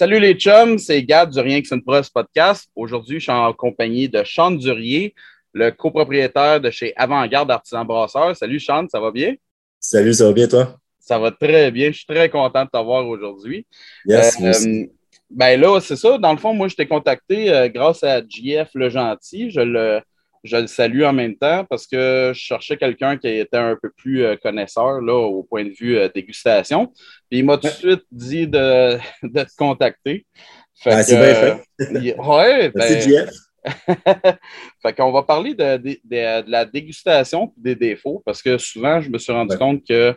Salut les chums, c'est Gab du Rien que c'est une presse podcast. Aujourd'hui, je suis en compagnie de Sean Durier, le copropriétaire de chez Avant-Garde Artisan Brasseur. Salut Sean, ça va bien? Salut, ça va bien toi? Ça va très bien. Je suis très content de t'avoir aujourd'hui. Yes, Euh, ben là, c'est ça. Dans le fond, moi, je t'ai contacté euh, grâce à JF Le Gentil. Je le, je le salue en même temps parce que je cherchais quelqu'un qui était un peu plus euh, connaisseur là, au point de vue euh, dégustation. Puis il m'a tout de suite dit de, de te contacter. Ah, c'est bien fait. euh, il- ouais, Merci, ben, fait qu'on va parler de, de- de- de la dégustation et des défauts parce que souvent, je me suis rendu Ouais. compte que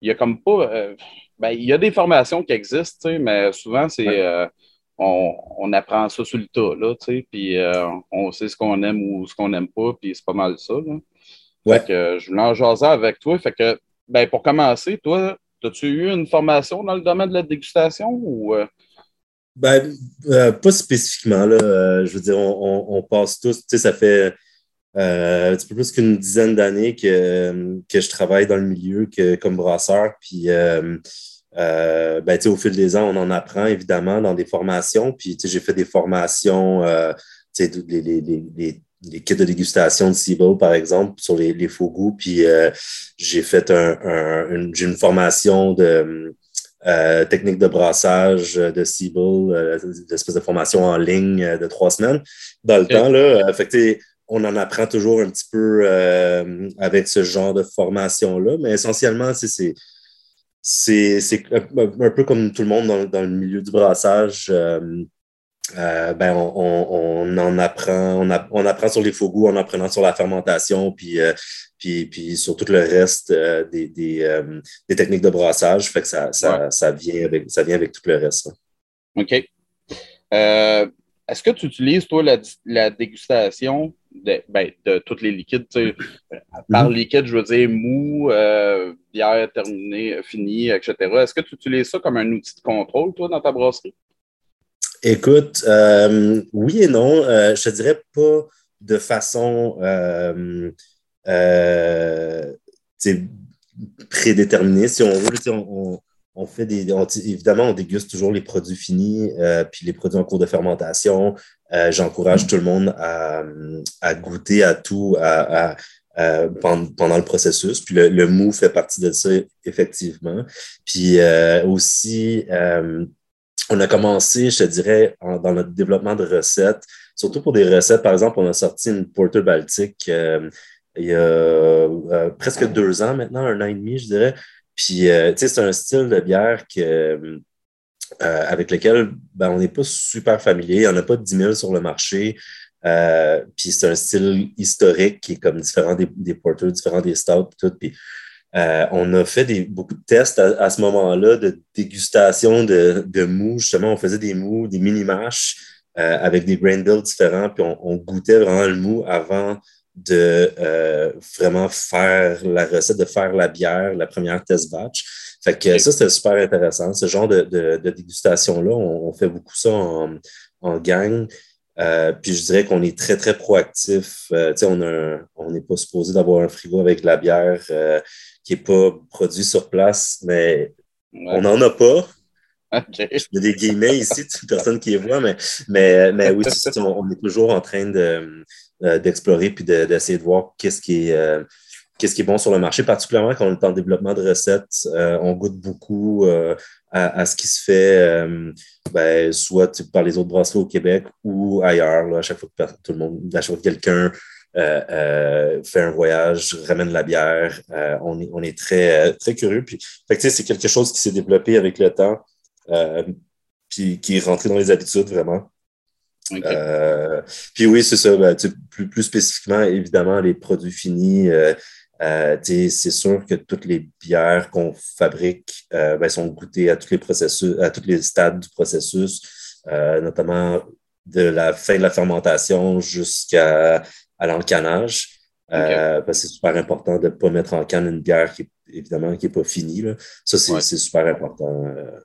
il y a comme pas. euh, ben, il y a des formations qui existent, mais souvent, c'est. Ouais. euh, on, on apprend ça sur le tas, là, tu sais, puis euh, on sait ce qu'on aime ou ce qu'on n'aime pas, puis c'est pas mal ça, là. Ouais. Fait que je voulais en jaser avec toi. Fait que, ben, pour commencer, toi, as-tu eu une formation dans le domaine de la dégustation ou. euh, Ben, euh, pas spécifiquement, là. Euh, je veux dire, on, on- on passe tous, tu sais, ça fait euh, un petit peu plus qu'une dizaine d'années que, que je travaille dans le milieu que, comme brasseur. Puis, euh, ben, au fil des ans, on en apprend évidemment dans des formations. Puis, j'ai fait des formations, euh, les, les, les, les, les kits de dégustation de Seabull, par exemple, sur les, les faux goûts. Puis, euh, j'ai fait un, un- une, une formation de euh, technique de brassage de Seabull, euh, l'espèce de formation en ligne de trois semaines. Dans le temps, là, fait que, on en apprend toujours un petit peu avec ce genre de formation-là, mais essentiellement, c'est c'est c'est un, peu comme tout le monde dans, dans le milieu du brassage. euh, euh, ben on, on, on en apprend, on, a- on apprend sur les faux goûts en apprenant sur la fermentation, puis, euh, puis, puis sur tout le reste euh, des, des, euh, des techniques de brassage. Fait que ça, ça, ça, vient, avec, ça vient avec tout le reste. là. OK. Est-ce que tu utilises, toi, la, la dégustation de, ben, de tous les liquides? Par Mhm. liquide, je veux dire mou, euh, bière terminée, finie, etc. Est-ce que tu utilises ça comme un outil de contrôle, toi, dans ta brasserie? Écoute, euh, oui et non. Euh, je te dirais pas de façon prédéterminée, si on veut. On, on- fait des. évidemment, on déguste toujours les produits finis, euh, puis les produits en cours de fermentation. Euh, J'encourage tout le monde à, goûter à tout pendant, le processus. Puis le, le mou fait partie de ça, effectivement. Puis euh, aussi, on a commencé, je te dirais, dans notre développement de recettes, surtout pour des recettes. Par exemple, on a sorti une Porter Baltique il y a presque deux ans maintenant, un an et demi, je dirais. Puis, euh, tu sais, c'est un style de bière que, euh, avec lequel ben, on n'est pas super familier. Il n'y en a pas 10 000 sur le marché. Euh, puis c'est un style historique qui est comme différent des, des porters, différent des stouts, tout. Puis euh, on a fait des, beaucoup de tests à, à ce moment-là de dégustation de, de mou. Justement, on faisait des mous, des mini-mâches euh, avec des grain bills différents, puis on, on goûtait vraiment le mou avant de euh, vraiment faire la recette, de faire la bière, la première test batch. Fait que ça, c'était super intéressant. Ce genre de, de, de dégustation-là, on, on fait beaucoup ça en, en gang. Euh, puis je dirais qu'on est très, très proactif. Euh, on n'est pas supposé d'avoir un frigo avec de la bière euh, qui n'est pas produit sur place, mais Ouais. on n'en a pas. OK. Il y a des guillemets ici, personne qui les voit, mais, mais, mais oui, on est toujours en train de, euh, d'explorer puis de- d'essayer de, voir qu'est-ce qui, est, euh, qui est bon sur le marché, particulièrement quand on est en développement de recettes. Euh, on goûte beaucoup à, ce qui se fait ben, soit par les autres brasseries au Québec ou ailleurs. là, à chaque fois que tout le monde, à chaque fois que quelqu'un fait un voyage, ramène la bière, on, est, on est très, très curieux. Puis, c'est quelque chose qui s'est développé avec le temps. Puis qui est rentré dans les habitudes vraiment. Euh, puis oui, c'est ça. ben, plus, plus spécifiquement, évidemment, les produits finis. euh, euh, c'est sûr que toutes les bières qu'on fabrique ben, sont goûtées à tous les processus, à tous les stades du processus, notamment de la fin de la fermentation jusqu'à à l'encanage. C'est super important de ne pas mettre en canne une bière qui évidemment qui n'est pas finie. Là. Ça, c'est Ouais. super important.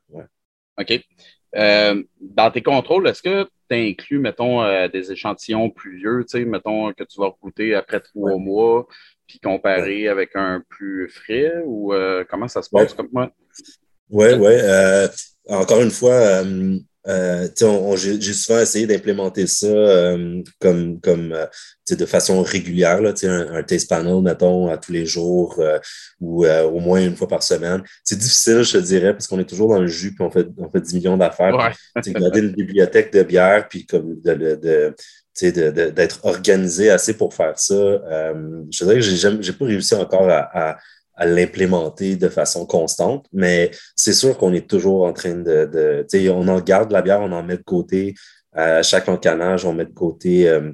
ouais. OK. Euh, dans tes contrôles, est-ce que tu inclus, mettons, euh, des échantillons plus vieux, tu sais, mettons, que tu vas goûter après trois Ouais. mois, puis comparer avec un plus frais, ou euh, comment ça se passe Ouais? comme moi? Oui, oui. Encore une fois, euh, euh, j'ai souvent essayé d'implémenter ça euh, comme, comme euh, de façon régulière, là, un, un taste panel, mettons, à tous les jours ou au moins une fois par semaine. C'est difficile, je te dirais, parce qu'on est toujours dans le jus puis on fait, on fait 10 millions d'affaires. Ouais. Garder une bibliothèque de bière puis comme de, de, de d'être organisé assez pour faire ça. je dirais que j'ai n'ai pas réussi encore à, à l'implémenter de façon constante, mais c'est sûr qu'on est toujours en train de, on en garde la bière, on en met de côté. À chaque encanage, on met de côté euh,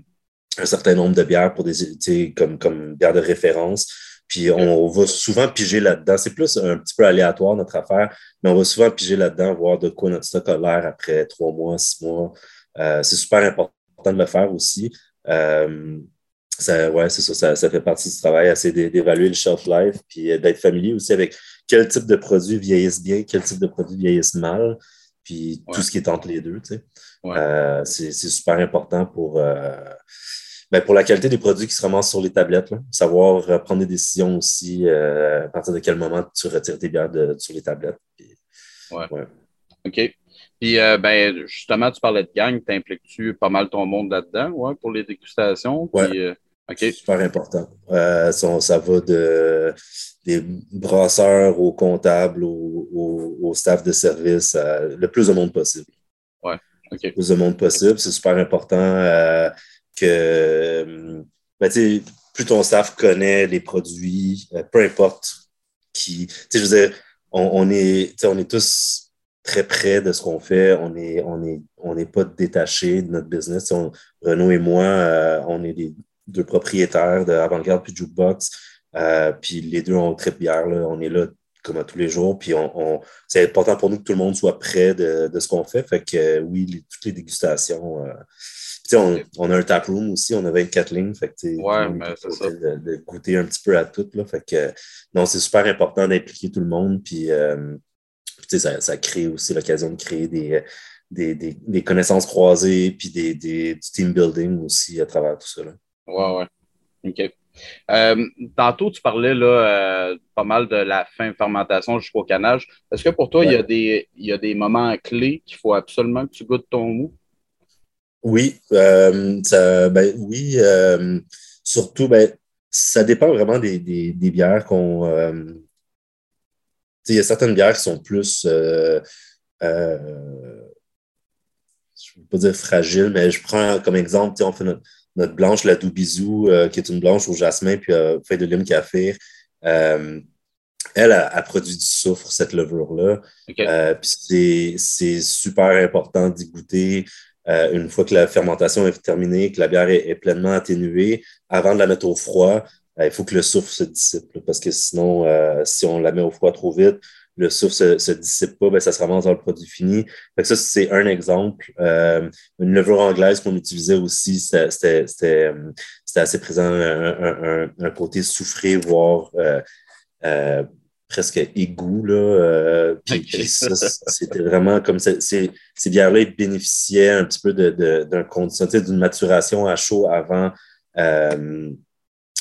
un certain nombre de bières pour des, tu comme, comme bière de référence. Puis on va souvent piger là-dedans. C'est plus un petit peu aléatoire notre affaire, mais on va souvent piger là-dedans, voir de quoi notre stock a l'air après trois mois, six mois. Euh, c'est super important de le faire aussi. Euh, ça, ouais, c'est ça, ça, fait partie du travail, essayer d'évaluer le shelf life, puis euh, d'être familier aussi avec quel type de produits vieillissent bien, quel type de produits vieillissent mal, puis tout ce qui est entre les deux. Tu sais. Euh, c'est super important pour, euh, ben pour la qualité des produits qui se ramassent sur les tablettes. Savoir prendre des décisions aussi à partir de quel moment tu retires tes bières de, sur les tablettes. ouais. OK. Puis, ben, justement, tu parlais de gang, t'impliques-tu pas mal ton monde là-dedans, ouais, pour les dégustations? Puis, c'est super important. Euh, ça, va de, des brasseurs aux comptables, au, staff de service, le plus de monde possible. Ouais. Le plus de monde possible. C'est super important euh, que ben, plus ton staff connaît les produits, euh, peu importe qui. Je veux dire, on, est, on est tous très près de ce qu'on fait. On n'est on est, on est pas détaché de notre business. Renaud et moi, on est des deux propriétaires de Avant-Garde puis Jukebox. Euh, puis les deux ont très bière. Là. On est là comme à tous les jours. Puis on, c'est important pour nous que tout le monde soit prêt de, ce qu'on fait. Fait que oui, toutes les dégustations. Euh, on, on, a un tap room aussi, on a 24 lignes. Fait que, ouais, mais c'est ça. De, goûter un petit peu à tout. Là, fait que non, c'est super important d'impliquer tout le monde. Puis, euh, ça, ça crée aussi l'occasion de créer des, des, des, connaissances croisées, puis des, du team building aussi à travers tout ça. Là. Ouais, ouais. OK. Euh, tantôt, tu parlais là, euh, pas mal de la fin fermentation jusqu'au canage. Est-ce que pour toi, il, y a des, il y a des moments clés qu'il faut absolument que tu goûtes ton mou? Oui, euh, ça, ben, oui. surtout, ben, ça dépend vraiment des, des, des bières qu'on. il y a certaines bières qui sont plus. je ne veux pas dire fragiles, mais je prends comme exemple, on fait notre notre blanche, la Doubizou, euh, qui est une blanche au jasmin puis euh, feuille de lime café. Euh, elle a, produit du soufre, cette levure-là. puis c'est super important d'y goûter une fois que la fermentation est terminée, que la bière est, pleinement atténuée. Avant de la mettre au froid, il faut que le soufre se dissipe, parce que sinon, si on la met au froid trop vite, le soufre ne se, dissipe pas, ben, ça se ramasse dans le produit fini. ça, c'est un exemple. Euh, une levure anglaise qu'on utilisait aussi, c'était assez présent, un, côté souffré, voire euh, euh, presque égout. Là, c'était vraiment comme ces, ces bières-là, ils bénéficiaient un petit peu d'un condition, d'une maturation à chaud avant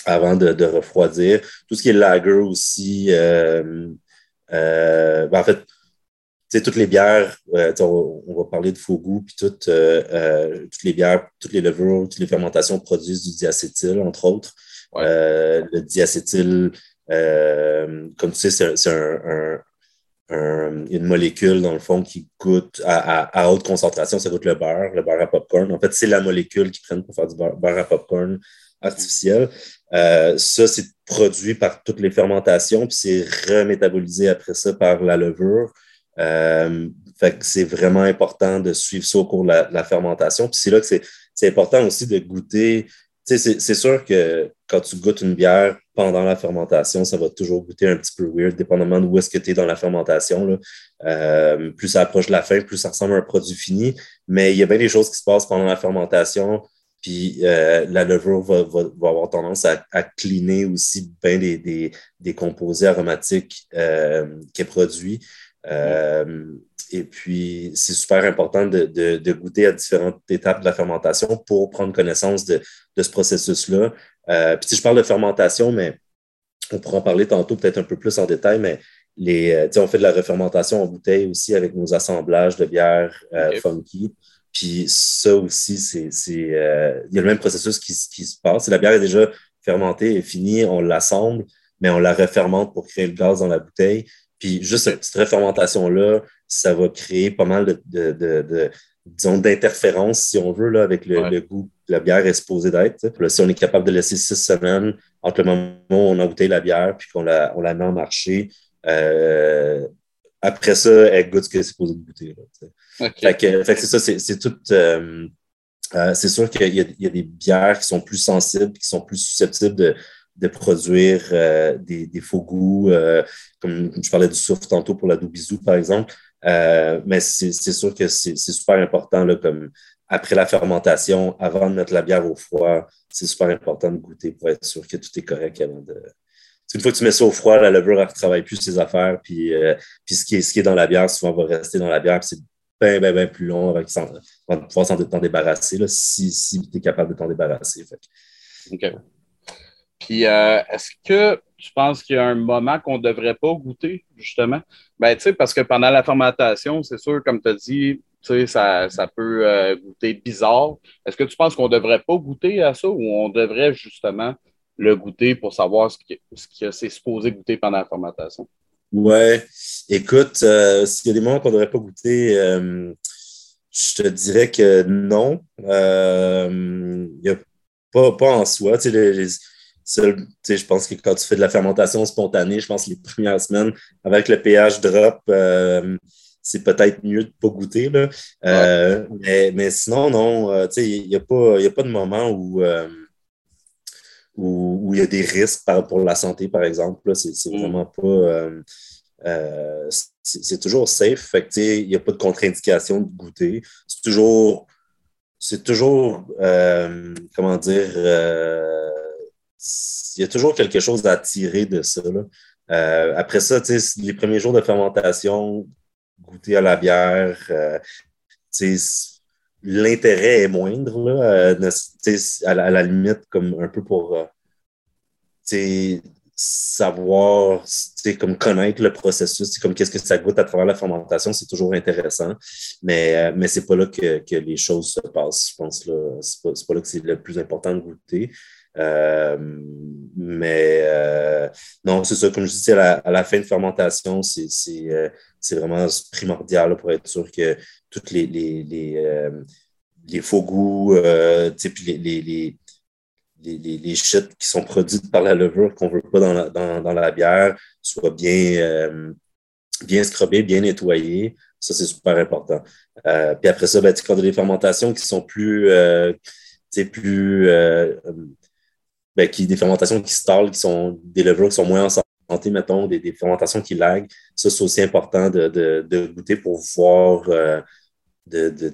avant de, refroidir. Tout ce qui est lager aussi, euh, ben, en fait, toutes les bières, euh, on, va parler de faux goût, puis toutes, euh, toutes les bières, toutes les levures, toutes les fermentations produisent du diacétyl, entre autres. le diacétyl, comme tu sais, c'est un, une molécule, dans le fond, qui goûte à, haute concentration, ça goûte le beurre, le beurre à popcorn. En fait, c'est la molécule qu'ils prennent pour faire du beurre, beurre à popcorn artificiel. Euh, ça, c'est produit par toutes les fermentations, puis c'est remétabolisé après ça par la levure. Euh, fait que c'est vraiment important de suivre ça au cours de la, fermentation. Puis c'est là que c'est important aussi de goûter. C'est sûr que quand tu goûtes une bière pendant la fermentation, ça va toujours goûter un petit peu weird, dépendamment de où est-ce que tu es dans la fermentation. Euh, plus ça approche de la fin, plus ça ressemble à un produit fini. Mais il y a bien des choses qui se passent pendant la fermentation puis euh, la levure va, avoir tendance à, à cleaner aussi bien des, des, composés aromatiques euh, qu'elle produit. Euh, et puis, c'est super important de, de, goûter à différentes étapes de la fermentation pour prendre connaissance de, de ce processus-là. puis, si je parle de fermentation, mais on pourra en parler tantôt peut-être un peu plus en détail, mais les, on fait de la refermentation en bouteille aussi avec nos assemblages de bières funky. Puis ça aussi, c'est, il y a le même processus qui, qui se passe. La bière est déjà fermentée et finie, on l'assemble, mais on la refermente pour créer le gaz dans la bouteille. Puis juste cette petite refermentation-là, ça va créer pas mal de, de, de, disons, d'interférences, si on veut, là, avec le, goût que la bière est supposée d'être. Si on est capable de laisser six semaines entre le moment où on a goûté la bière puis qu'on la, on la met en marché, euh, après ça, elle goûte ce qu'elle est supposée de goûter. Fait que, c'est ça, c'est tout. Euh, euh, c'est sûr qu'il y, y, a des bières qui sont plus sensibles, qui sont plus susceptibles de, de produire euh, des, des, faux goûts, euh, comme je parlais du soufre tantôt pour la doubizou, par exemple. Euh, mais c'est sûr que c'est super important, là, comme après la fermentation, avant de mettre la bière au froid, c'est super important de goûter pour être sûr que tout est correct avant de. Une fois que tu mets ça au froid, la levure ne retravaille plus ses affaires, puis, puis ce, qui est, ce qui est dans la bière, souvent va rester dans la bière, c'est bien, bien, bien plus long avant, de pouvoir s'en débarrasser, là, si, si tu es capable de t'en débarrasser. OK. Puis, euh, est-ce que tu penses qu'il y a un moment qu'on ne devrait pas goûter, justement? Ben, tu sais, parce que pendant la fermentation, c'est sûr, comme tu as dit, sais, ça, peut euh, goûter bizarre. Est-ce que tu penses qu'on ne devrait pas goûter à ça ou on devrait justement le goûter pour savoir ce que, ce c'est supposé goûter pendant la fermentation? Ouais, écoute, euh, s'il y a des moments qu'on ne devrait pas goûter, je te dirais que non. Il n'y a pas, pas en soi. Tu sais, les je pense que quand tu fais de la fermentation spontanée, je pense que les premières semaines, avec le pH drop, euh, c'est peut-être mieux de ne pas goûter. Là. Euh, mais, sinon, non, euh, il n'y a, pas, a pas de moment où, où, il y a des risques pour la santé, par exemple. C'est mm. vraiment pas. c'est toujours safe. il n'y a pas de contre-indication de goûter. C'est toujours. C'est toujours. comment dire il y a toujours quelque chose à tirer de ça. Euh, après ça, les premiers jours de fermentation, goûter à la bière, euh, l'intérêt est moindre, là, euh, à, la, limite, comme un peu pour savoir, comme connaître le processus, comme qu'est-ce que ça goûte à travers la fermentation, c'est toujours intéressant. Mais, mais c'est pas là que, que, les choses se passent, je pense. C'est pas, pas là que c'est le plus important de goûter. Euh, mais euh, non, c'est ça, comme je disais, à la, fin de fermentation, c'est euh, vraiment primordial pour être sûr que toutes les, les, les, les faux goûts, puis les, les, les, les, shit qui sont produites par la levure qu'on ne veut pas dans la, dans, dans la bière soient bien, bien scrubés, bien nettoyés. Ça, c'est super important. puis après ça, ben, quand on a des fermentations qui sont plus, plus ben, qui, des fermentations qui stallent, qui sont des levures qui sont moins en santé, mettons, des, des fermentations qui laguent. Ça, c'est aussi important de, de, de, goûter pour voir euh, de, de,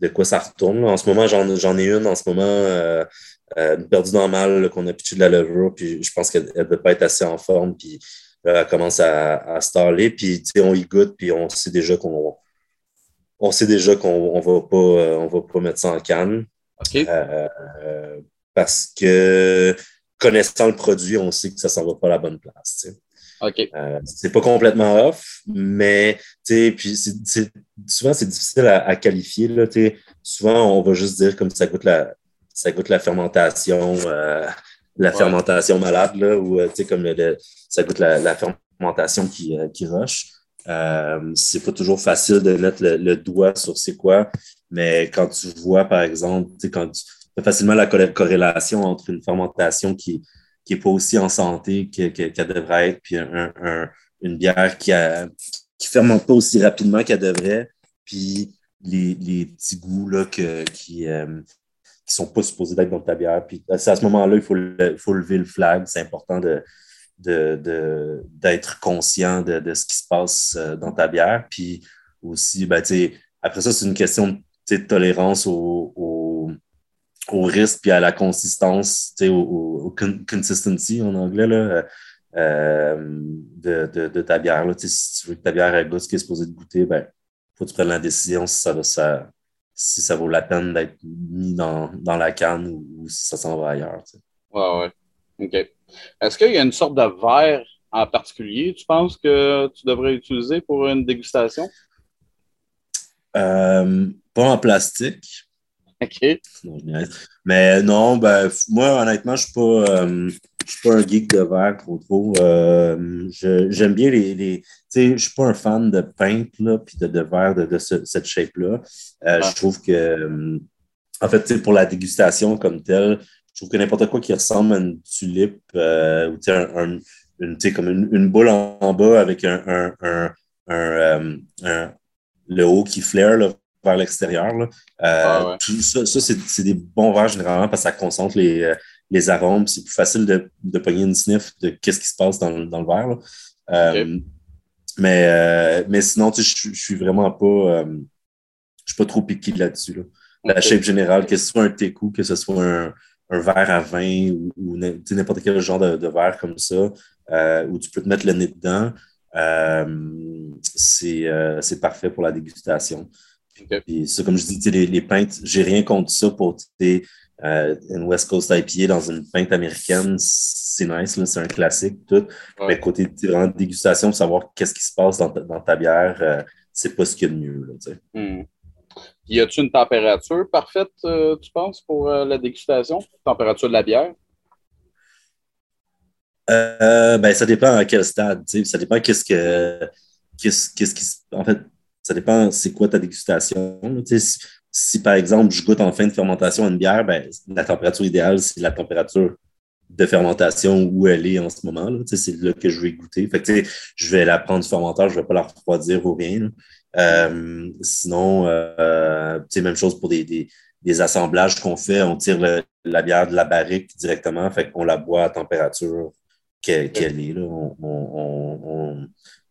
de, quoi ça retourne. En ce moment, j'en ai une en ce moment, euh, euh, perdue dans mal, qu'on a pitché de la levure, puis je pense qu'elle ne peut pas être assez en forme, puis elle commence à, à staller, puis on y goûte, puis on sait déjà qu'on on sait déjà qu'on ne va, pas, on va pas mettre ça en canne. OK parce que connaissant le produit, on sait que ça ne s'en va pas à la bonne place. OK. Euh, c'est pas complètement off, mais puis souvent c'est difficile à, qualifier. Là, souvent, on va juste dire comme ça goûte la, ça goûte la fermentation, euh, la fermentation malade, là, ou euh, comme le, ça goûte la, fermentation qui, qui rush. c'est pas toujours facile de mettre le, le doigt sur c'est quoi, mais quand tu vois, par exemple, quand tu, facilement la corrélation entre une fermentation qui n'est pas aussi en santé qu'elle devrait être, puis une bière qui ne qui fermente pas aussi rapidement qu'elle devrait, puis les, petits goûts là, qui ne euh, sont pas supposés d'être dans ta bière. Puis à ce moment-là, il faut, faut lever le flag. C'est important de, d'être conscient de, ce qui se passe euh, dans ta bière. Puis aussi, ben, après ça, c'est une question de tolérance au, au risque puis à la consistance, au, au, consistency en anglais, là, euh, de, de, de, ta bière. Là. Si tu veux que ta bière goûte ce qui est supposé de goûter, ben, faut que tu prennes la décision si ça, ça, si ça vaut la peine d'être mis dans, dans, la canne ou, si ça s'en va ailleurs. Oui, Ouais, ouais. OK. Est-ce qu'il y a une sorte de verre en particulier, tu penses que tu devrais utiliser pour une dégustation? Euh, pas en plastique. OK. Mais non, ben, moi, honnêtement, je ne suis, euh, suis, pas un geek de verre trop trop. Euh, j'aime bien les. les je ne suis pas un fan de peintre puis de, de verre de, de cette shape-là. Euh, je trouve que, en fait, pour la dégustation comme telle, je trouve que n'importe quoi qui ressemble à une tulipe ou un, une, comme une, boule en, bas avec un, un, un, le haut qui flaire là, vers l'extérieur. Euh, ah ça, ça c'est des bons verres généralement parce que ça concentre les, euh, les arômes. C'est plus facile de, de pogner une sniff de qu'est-ce qui se passe dans, dans le verre. Euh, mais, mais sinon, je suis vraiment pas. je suis pas trop piqué là-dessus. La shape générale, que ce soit un teku, que ce soit un, un verre à vin ou, n'importe quel genre de, de, verre comme ça, où tu peux te mettre le nez dedans, c'est parfait pour la dégustation. Ça, comme je dis, les, les pintes, j'ai rien contre ça pour euh, une West Coast IPA dans une pinte américaine. C'est nice, c'est un classique, tout. Mais côté vraiment dégustation, pour savoir qu'est-ce qui se passe dans ta, dans ta bière, euh, c'est pas ce qu'il y a de mieux. Là, hmm. Y a-t-il une température parfaite, euh, tu penses, pour la dégustation? Température de la bière? ben, ça dépend à quel stade. Ça dépend qu'est-ce que. Qu'est-ce, qu'est-ce qui. En fait, ça dépend c'est quoi ta dégustation. Si, par exemple, je goûte en fin de fermentation une bière, ben, la température idéale, c'est la température de fermentation où elle est en ce moment. C'est là que je vais goûter. Fait je vais la prendre du fermenteur, je ne vais pas la refroidir ou rien. Euh, sinon, euh, même chose pour des, assemblages qu'on fait. On tire la bière de la barrique directement, fait la boit à température qu'elle est. Là.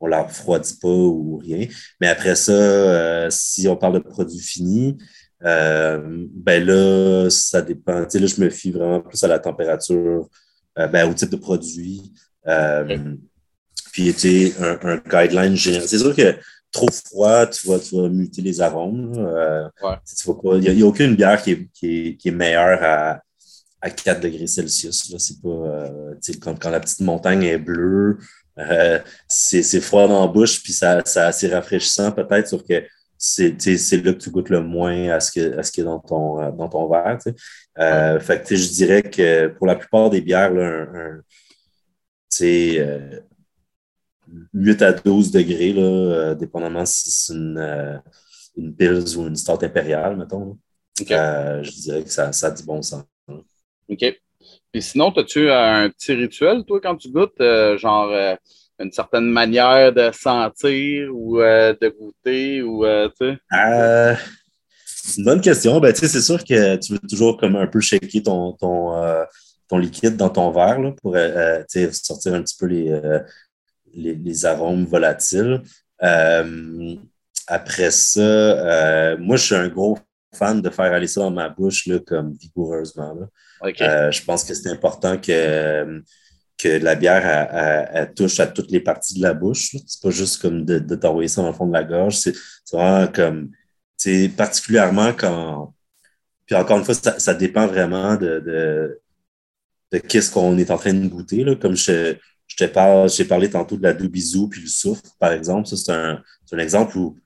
La refroidit pas ou rien. Mais après ça, euh, si on parle de produits finis, euh, ben là, ça dépend. là, je me fie vraiment plus à la température, euh, ben, au type de produit. Puis, tu un, un, guideline général. C'est sûr que trop froid, tu vas, tu vas muter les arômes. Il n'y a, aucune bière qui est, qui est, meilleure à, à 4 degrés Celsius. C'est pas, quand, quand, la petite montagne est bleue, euh, c'est froid dans la bouche, puis ça, ça c'est rafraîchissant peut-être, sauf que c'est là que tu goûtes le moins à ce, que, à ce qui est dans ton, euh, dans ton verre. Euh, fait que je dirais que pour la plupart des bières, là, un, 8 à 12 degrés, là, dépendamment si c'est une, une Pils ou une Stout impériale, mettons. je dirais que ça, ça a du bon sens. OK. Puis sinon, as-tu un petit rituel, toi, quand tu goûtes, euh, genre euh, une certaine manière de sentir ou euh, de goûter ou tu c'est une bonne question. Ben, c'est sûr que tu veux toujours comme un peu shaker ton, ton, ton liquide dans ton verre là, pour sortir un petit peu les, les, les arômes volatiles. après ça, moi, je suis un gros fan de faire aller ça dans ma bouche là, comme vigoureusement. Là. Euh, je pense que c'est important que, que la bière touche à toutes les parties de la bouche. C'est pas juste comme de, de t'envoyer ça dans le fond de la gorge. C'est vraiment comme, c'est particulièrement quand. Puis encore une fois, ça, dépend vraiment de, de, de qu'est-ce qu'on est en train de goûter. Là. Comme je, je te parle, j'ai parlé tantôt de la doux puis le souffle, par exemple. Ça, c'est un, un exemple où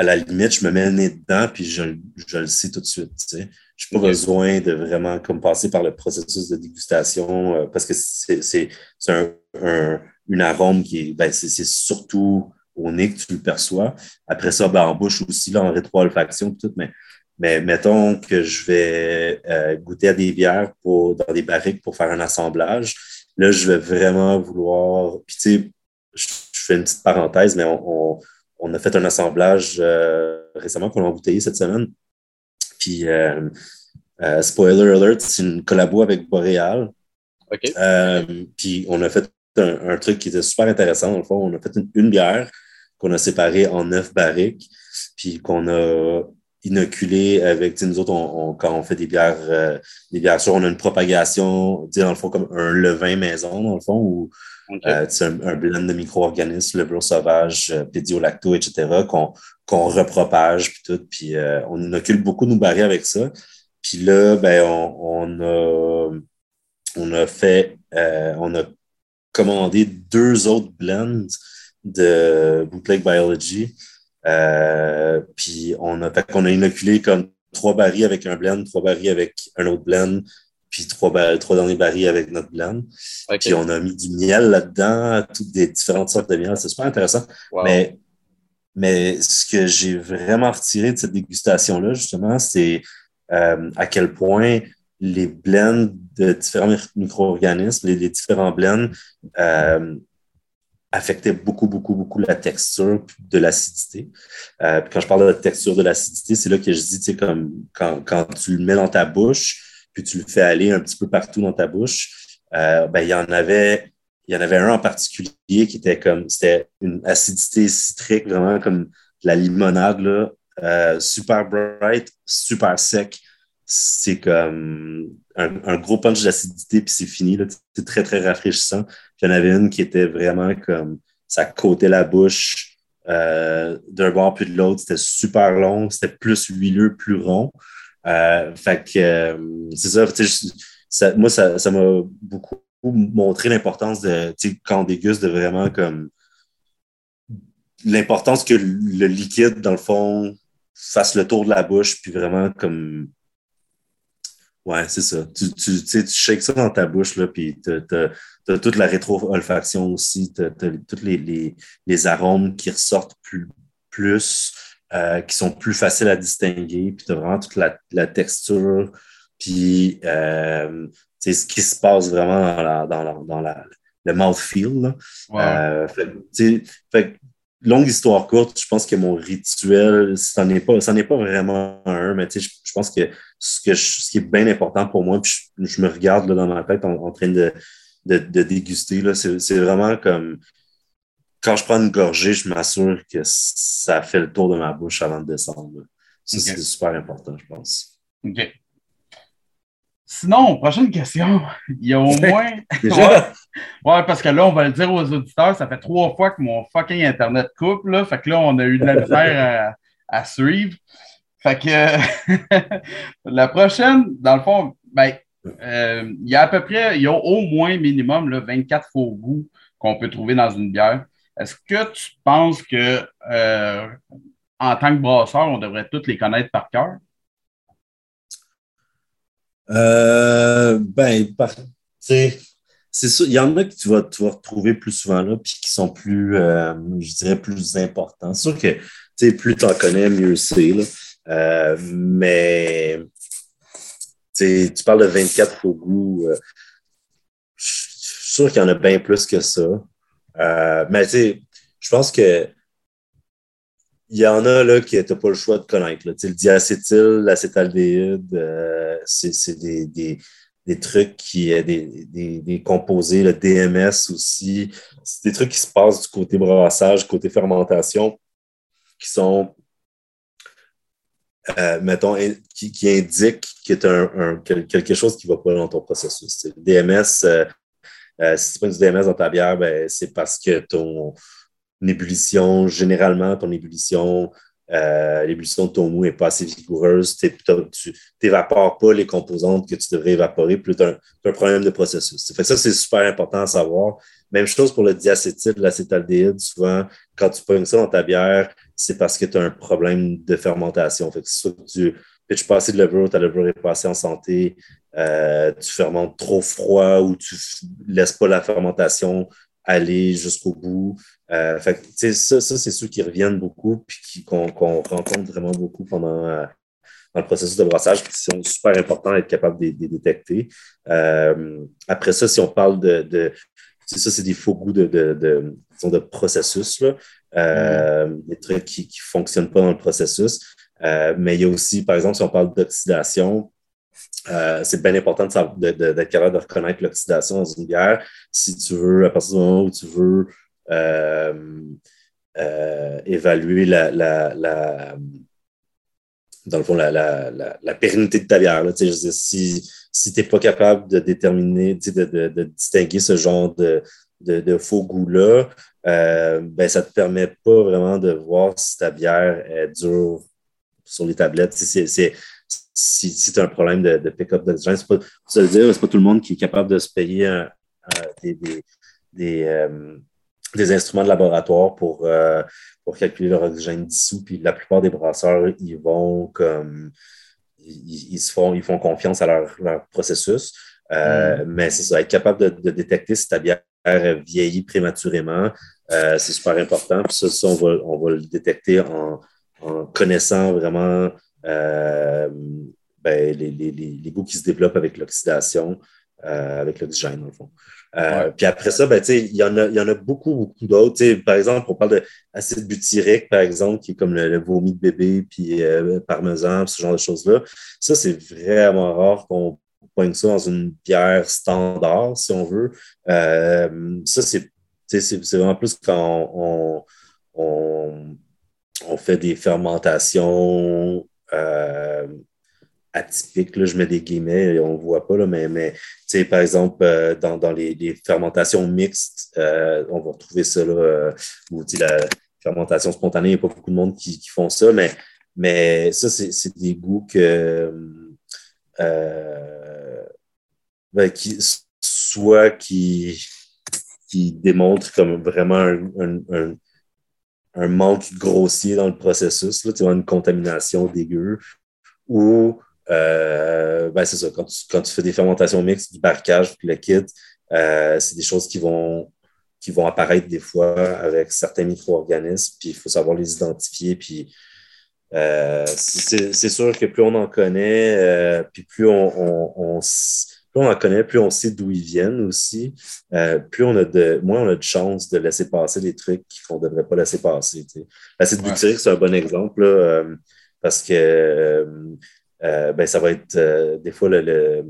à la limite, je me mets le nez dedans, puis je, je le sais tout de suite. Tu sais. Je n'ai pas besoin de vraiment comme passer par le processus de dégustation euh, parce que c'est un, un, une arôme qui est, ben, c'est surtout au nez que tu le perçois. Après ça, ben, en bouche aussi, là, en rétro-olfaction, tout, mais, mais mettons que je vais euh, goûter à des bières pour, dans des barriques pour faire un assemblage. Là, je vais vraiment vouloir. Puis, tu sais, je, fais une petite parenthèse, mais on on a fait un assemblage euh, récemment qu'on a embouteillé cette semaine. Puis, euh, euh, spoiler alert, c'est une collabo avec Boréal. puis, on a fait un, truc qui était super intéressant. Dans le fond, on a fait une, bière qu'on a séparée en neuf barriques, puis qu'on a inoculé avec, nous autres, quand on fait des bières, des bières sûres, on a une propagation, dans le fond, comme un levain maison, dans le fond, où euh, c'est un, blend de micro-organismes, le bleu sauvage, euh, pédiolacto, etc., qu'on repropage, puis tout. Puis euh, on inocule beaucoup nos barils avec ça. Puis là, ben, on, a, fait, on a commandé deux autres blends de Bootleg Biology. Euh, puis on a, a inoculé comme trois barils avec un blend, trois barils avec un autre blend, puis trois, trois derniers barils avec notre blend. Puis on a mis du miel là-dedans, toutes des différentes sortes de miel. C'est super intéressant. Mais, mais ce que j'ai vraiment retiré de cette dégustation-là, justement, c'est euh, à quel point les blends de différents micro-organismes, les, différents blends euh, affectaient beaucoup, beaucoup, beaucoup la texture de l'acidité. Euh, quand je parle de la texture de l'acidité, c'est là que je dis, tu sais, comme quand, quand, tu le mets dans ta bouche, puis tu le fais aller un petit peu partout dans ta bouche, euh, ben, il y en avait, il y en avait un en particulier qui était comme, c'était une acidité citrique, vraiment comme de la limonade, là, euh, super bright, super sec. C'est comme un, gros punch d'acidité, puis c'est fini. C'est très, très rafraîchissant. il y en avait une qui était vraiment comme ça cotait la bouche euh, d'un bord puis de l'autre. C'était super long, c'était plus huileux, plus rond. Euh, fait que euh, c'est ça, moi, ça, m'a beaucoup montré l'importance de, quand on déguste, de vraiment comme l'importance que le liquide, dans le fond, fasse le tour de la bouche, puis vraiment comme Ouais, c'est ça. Tu, tu, tu shakes ça dans ta bouche, là, puis tu as, toute la rétro-olfaction aussi, tu as, tous les, les, les, arômes qui ressortent plus, plus euh, qui sont plus faciles à distinguer, puis tu as vraiment toute la, la texture, puis euh, ce qui se passe vraiment dans, la, dans, la, dans la, le mouthfeel. Là. Euh, fait, fait, longue histoire courte, je pense que mon rituel, ça n'est pas, ça n'est pas vraiment un, mais je, je pense que ce, que ce qui est bien important pour moi, puis je, me regarde là, dans ma tête en, train de, de, de déguster, c'est vraiment comme quand je prends une gorgée, je m'assure que ça fait le tour de ma bouche avant de descendre. Ça, c'est super important, je pense. OK. Sinon, prochaine question. Il y a au moins. Déjà? Ouais. parce que là, on va le dire aux auditeurs, ça fait trois fois que mon fucking Internet coupe. Là. Fait que là, on a eu de la misère à, suivre. Fait que la prochaine, dans le fond, ben, euh, il y a à peu près, il y a au moins minimum là, 24 faux goûts qu'on peut trouver dans une bière. Est-ce que tu penses que euh, en tant que brasseur, on devrait tous les connaître par cœur? Euh, ben, c'est sûr, il y en a que tu vas, retrouver plus souvent là, puis qui sont plus, euh, je dirais, plus importants. C'est sûr que plus tu en connais, mieux c'est. Euh, mais tu parles de 24 faux goûts. Euh, je suis sûr qu'il y en a bien plus que ça. Euh, mais je pense que il y en a là, qui n'as pas le choix de connaître. Le diacétyl, l'acétaldéhyde, euh, c'est des, des, trucs qui des, des, des, composés, le DMS aussi. C'est des trucs qui se passent du côté brassage, côté fermentation, qui sont, euh, mettons, qui, qui indiquent qu'il y a un, quelque chose qui ne va pas dans ton processus. Le DMS, euh, si tu prends du DMS dans ta bière, ben, c'est parce que ton ébullition, généralement, ton ébullition, euh, l'ébullition de ton mou n'est pas assez vigoureuse, tu n'évapores pas les composantes que tu devrais évaporer, plus tu as, un problème de processus. Ça, c'est super important à savoir. Même chose pour le diacétyl, l'acétaldéhyde. Souvent, quand tu pognes ça dans ta bière, c'est parce que tu as un problème de fermentation. Fait que soit que tu pitches pas assez de levure, ta levure n'est pas en santé, euh, tu fermentes trop froid ou tu laisses pas la fermentation aller jusqu'au bout. Euh, ça, ça c'est ceux qui reviennent beaucoup puis qu'on rencontre vraiment beaucoup pendant euh, dans le processus de brassage, qui sont super importants à être capable de les détecter. Euh, après ça, si on parle de, de ça, c'est des faux goûts de, de, de, de processus, là. Mm-hmm. des trucs qui ne fonctionnent pas dans le processus. mais il y a aussi, par exemple, si on parle d'oxydation, euh, c'est bien important d'être capable de reconnaître l'oxydation dans une bière si tu veux, à partir du moment où tu veux euh, euh, évaluer la, la, dans le fond, la, la, pérennité de ta bière. si si tu n'es pas capable de déterminer, de, de, distinguer ce genre de, de, faux goût-là, ben, ça ne te permet pas vraiment de voir si ta bière est dure sur les tablettes. C'est si, si tu as un problème de, pick-up d'oxygène, c'est pas, ça veut dire, c'est pas tout le monde qui est capable de se payer des, des, des instruments de laboratoire pour, pour calculer leur oxygène dissous. Puis la plupart des brasseurs, ils vont comme ils, se font, ils font confiance à leur, leur processus. Mm. Mais c'est ça, être capable de, de détecter si ta bière vieillit prématurément, c'est super important. Puis ça, ça on, va, on va le détecter en, en connaissant vraiment euh, ben, les, les, les, goûts qui se développent avec l'oxydation, euh, avec l'oxygène, le fond. Euh, puis après ça, ben, il y, en a, y en a beaucoup, beaucoup d'autres. Par exemple, on parle d'acide butyrique, par exemple, qui est comme le, vomi de bébé, puis parmesan, ce genre de choses-là. Ça, c'est vraiment rare qu'on pointe ça dans une bière standard, si on veut. ça, c'est vraiment plus quand on, on on fait des fermentations euh, atypiques, là, je mets des guillemets, on ne voit pas, là, mais, mais par exemple, euh, dans, dans les, fermentations mixtes, euh, on va retrouver ça, là, ou la fermentation spontanée, il n'y a pas beaucoup de monde qui, font ça, mais, mais ça, c'est des goûts que, ben, qui, soit qui, qui démontrent comme vraiment un manque grossier dans le processus, là, tu vois, une contamination dégueu, ou euh, ben c'est ça, quand tu, quand tu, fais des fermentations mixtes, du barquage, puis le kit, euh, c'est des choses qui vont, qui vont apparaître des fois avec certains micro-organismes, puis il faut savoir les identifier, puis euh, c'est sûr que plus on en connaît, puis plus on, on plus on en connaît, plus on sait d'où ils viennent aussi, euh, plus on a de, moins on a de chances de laisser passer des trucs qu'on ne devrait pas laisser passer. L'acide butyrique, c'est un bon exemple euh, parce que euh, ben, ça va être des fois le,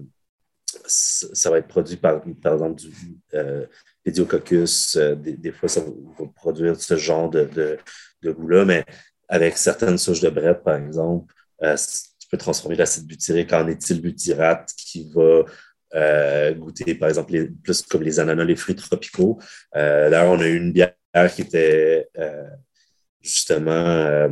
ça va être produit par, par exemple du pédiococcus. Des, des, fois, ça va, produire ce genre de, de, goût-là, mais avec certaines souches de brette, par exemple, tu peux transformer l'acide butyrique en éthylbutyrate qui va euh, goûter, par exemple, les, plus comme les ananas, les fruits tropicaux. Euh, D'ailleurs, on a eu une bière qui était euh, justement euh,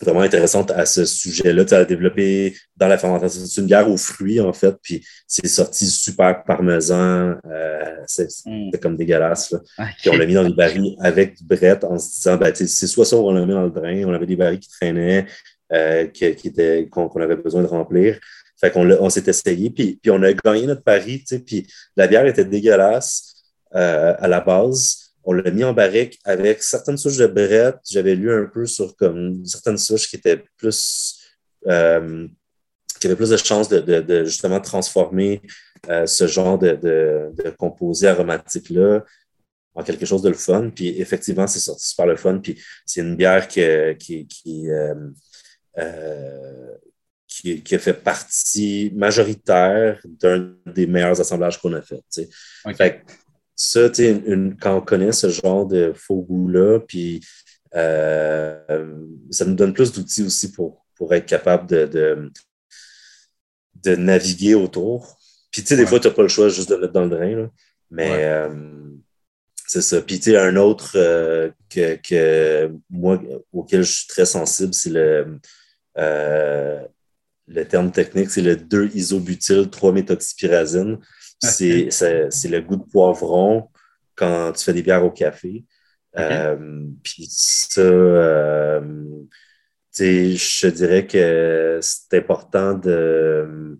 vraiment intéressante à ce sujet-là. Tu as développé dans la fermentation, c'est une bière aux fruits, en fait, puis c'est sorti super parmesan. Euh, mm. c'est comme dégueulasse. Là. Puis on l'a mis dans les barils avec du brette en se disant, ben, c'est soit ça, on l'a mis dans le drain. On avait des barils qui traînaient, euh, qui qu'on avait besoin de remplir. Fait qu'on on s'est essayé, puis, puis on a gagné notre pari, tu sais, puis la bière était dégueulasse euh, à la base. On l'a mis en barrique avec certaines souches de brette. J'avais lu un peu sur comme certaines souches qui étaient plus euh, qui avaient plus de chances de, justement transformer euh, ce genre de, de, composé aromatique là en quelque chose de le fun. Puis effectivement, c'est sorti super le fun. Puis c'est une bière qui, qui qui, a fait partie majoritaire d'un des meilleurs assemblages qu'on a fait. Fait ça, une, quand on connaît ce genre de faux goût-là, puis euh, ça nous donne plus d'outils aussi pour, pour être capable de, de, naviguer autour. Puis, tu sais, des fois, tu n'as pas le choix juste de mettre dans le drain, mais euh, c'est ça. Puis, tu sais, un autre euh, que, que, moi, auquel je suis très sensible, c'est le le terme technique, c'est le 2-isobutyl 3-méthoxypyrazine. C'est le goût de poivron quand tu fais des bières au café. Euh, puis ça, euh, je dirais que c'est important de.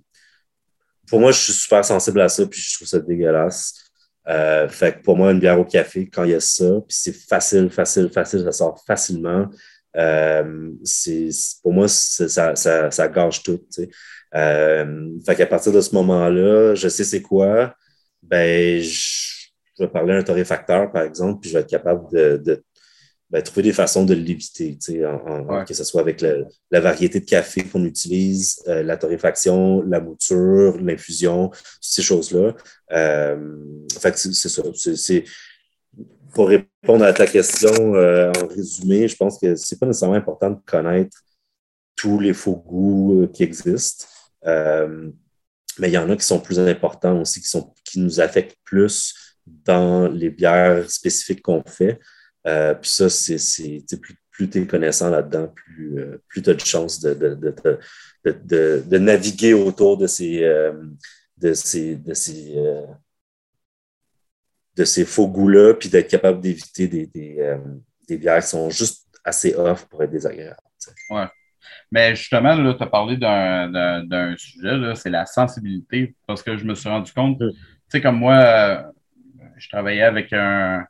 Pour moi, je suis super sensible à ça, puis je trouve ça dégueulasse. Euh, fait que pour moi, une bière au café, quand il y a ça, puis c'est facile, facile, facile, ça sort facilement. Euh, pour moi, ça, ça, ça, gâche tout. Euh, fait qu'à partir de ce moment-là, je sais c'est quoi, ben, je, vais parler à un torréfacteur, par exemple, puis je vais être capable de, ben, trouver des façons de l'éviter, que ce soit avec la variété de café qu'on utilise, euh, la torréfaction, la mouture, l'infusion, ces choses-là. fait que c'est ça. Pour répondre à ta question euh, en résumé, je pense que c'est pas nécessairement important de connaître tous les faux goûts euh, qui existent. Euh, mais il y en a qui sont plus importants aussi, qui, sont, qui nous affectent plus dans les bières spécifiques qu'on fait. puis ça, c'est plus, plus tu es connaissant là-dedans, plus, plus tu as de chances de, de, de, de, naviguer autour de ces, de ces de ces faux goûts-là, puis d'être capable d'éviter des, des, bières qui sont juste assez off pour être désagréables. Ouais. Mais justement, tu as parlé d'un sujet, c'est la sensibilité, parce que je me suis rendu compte, mm. tu sais, comme moi, euh, je travaillais avec un,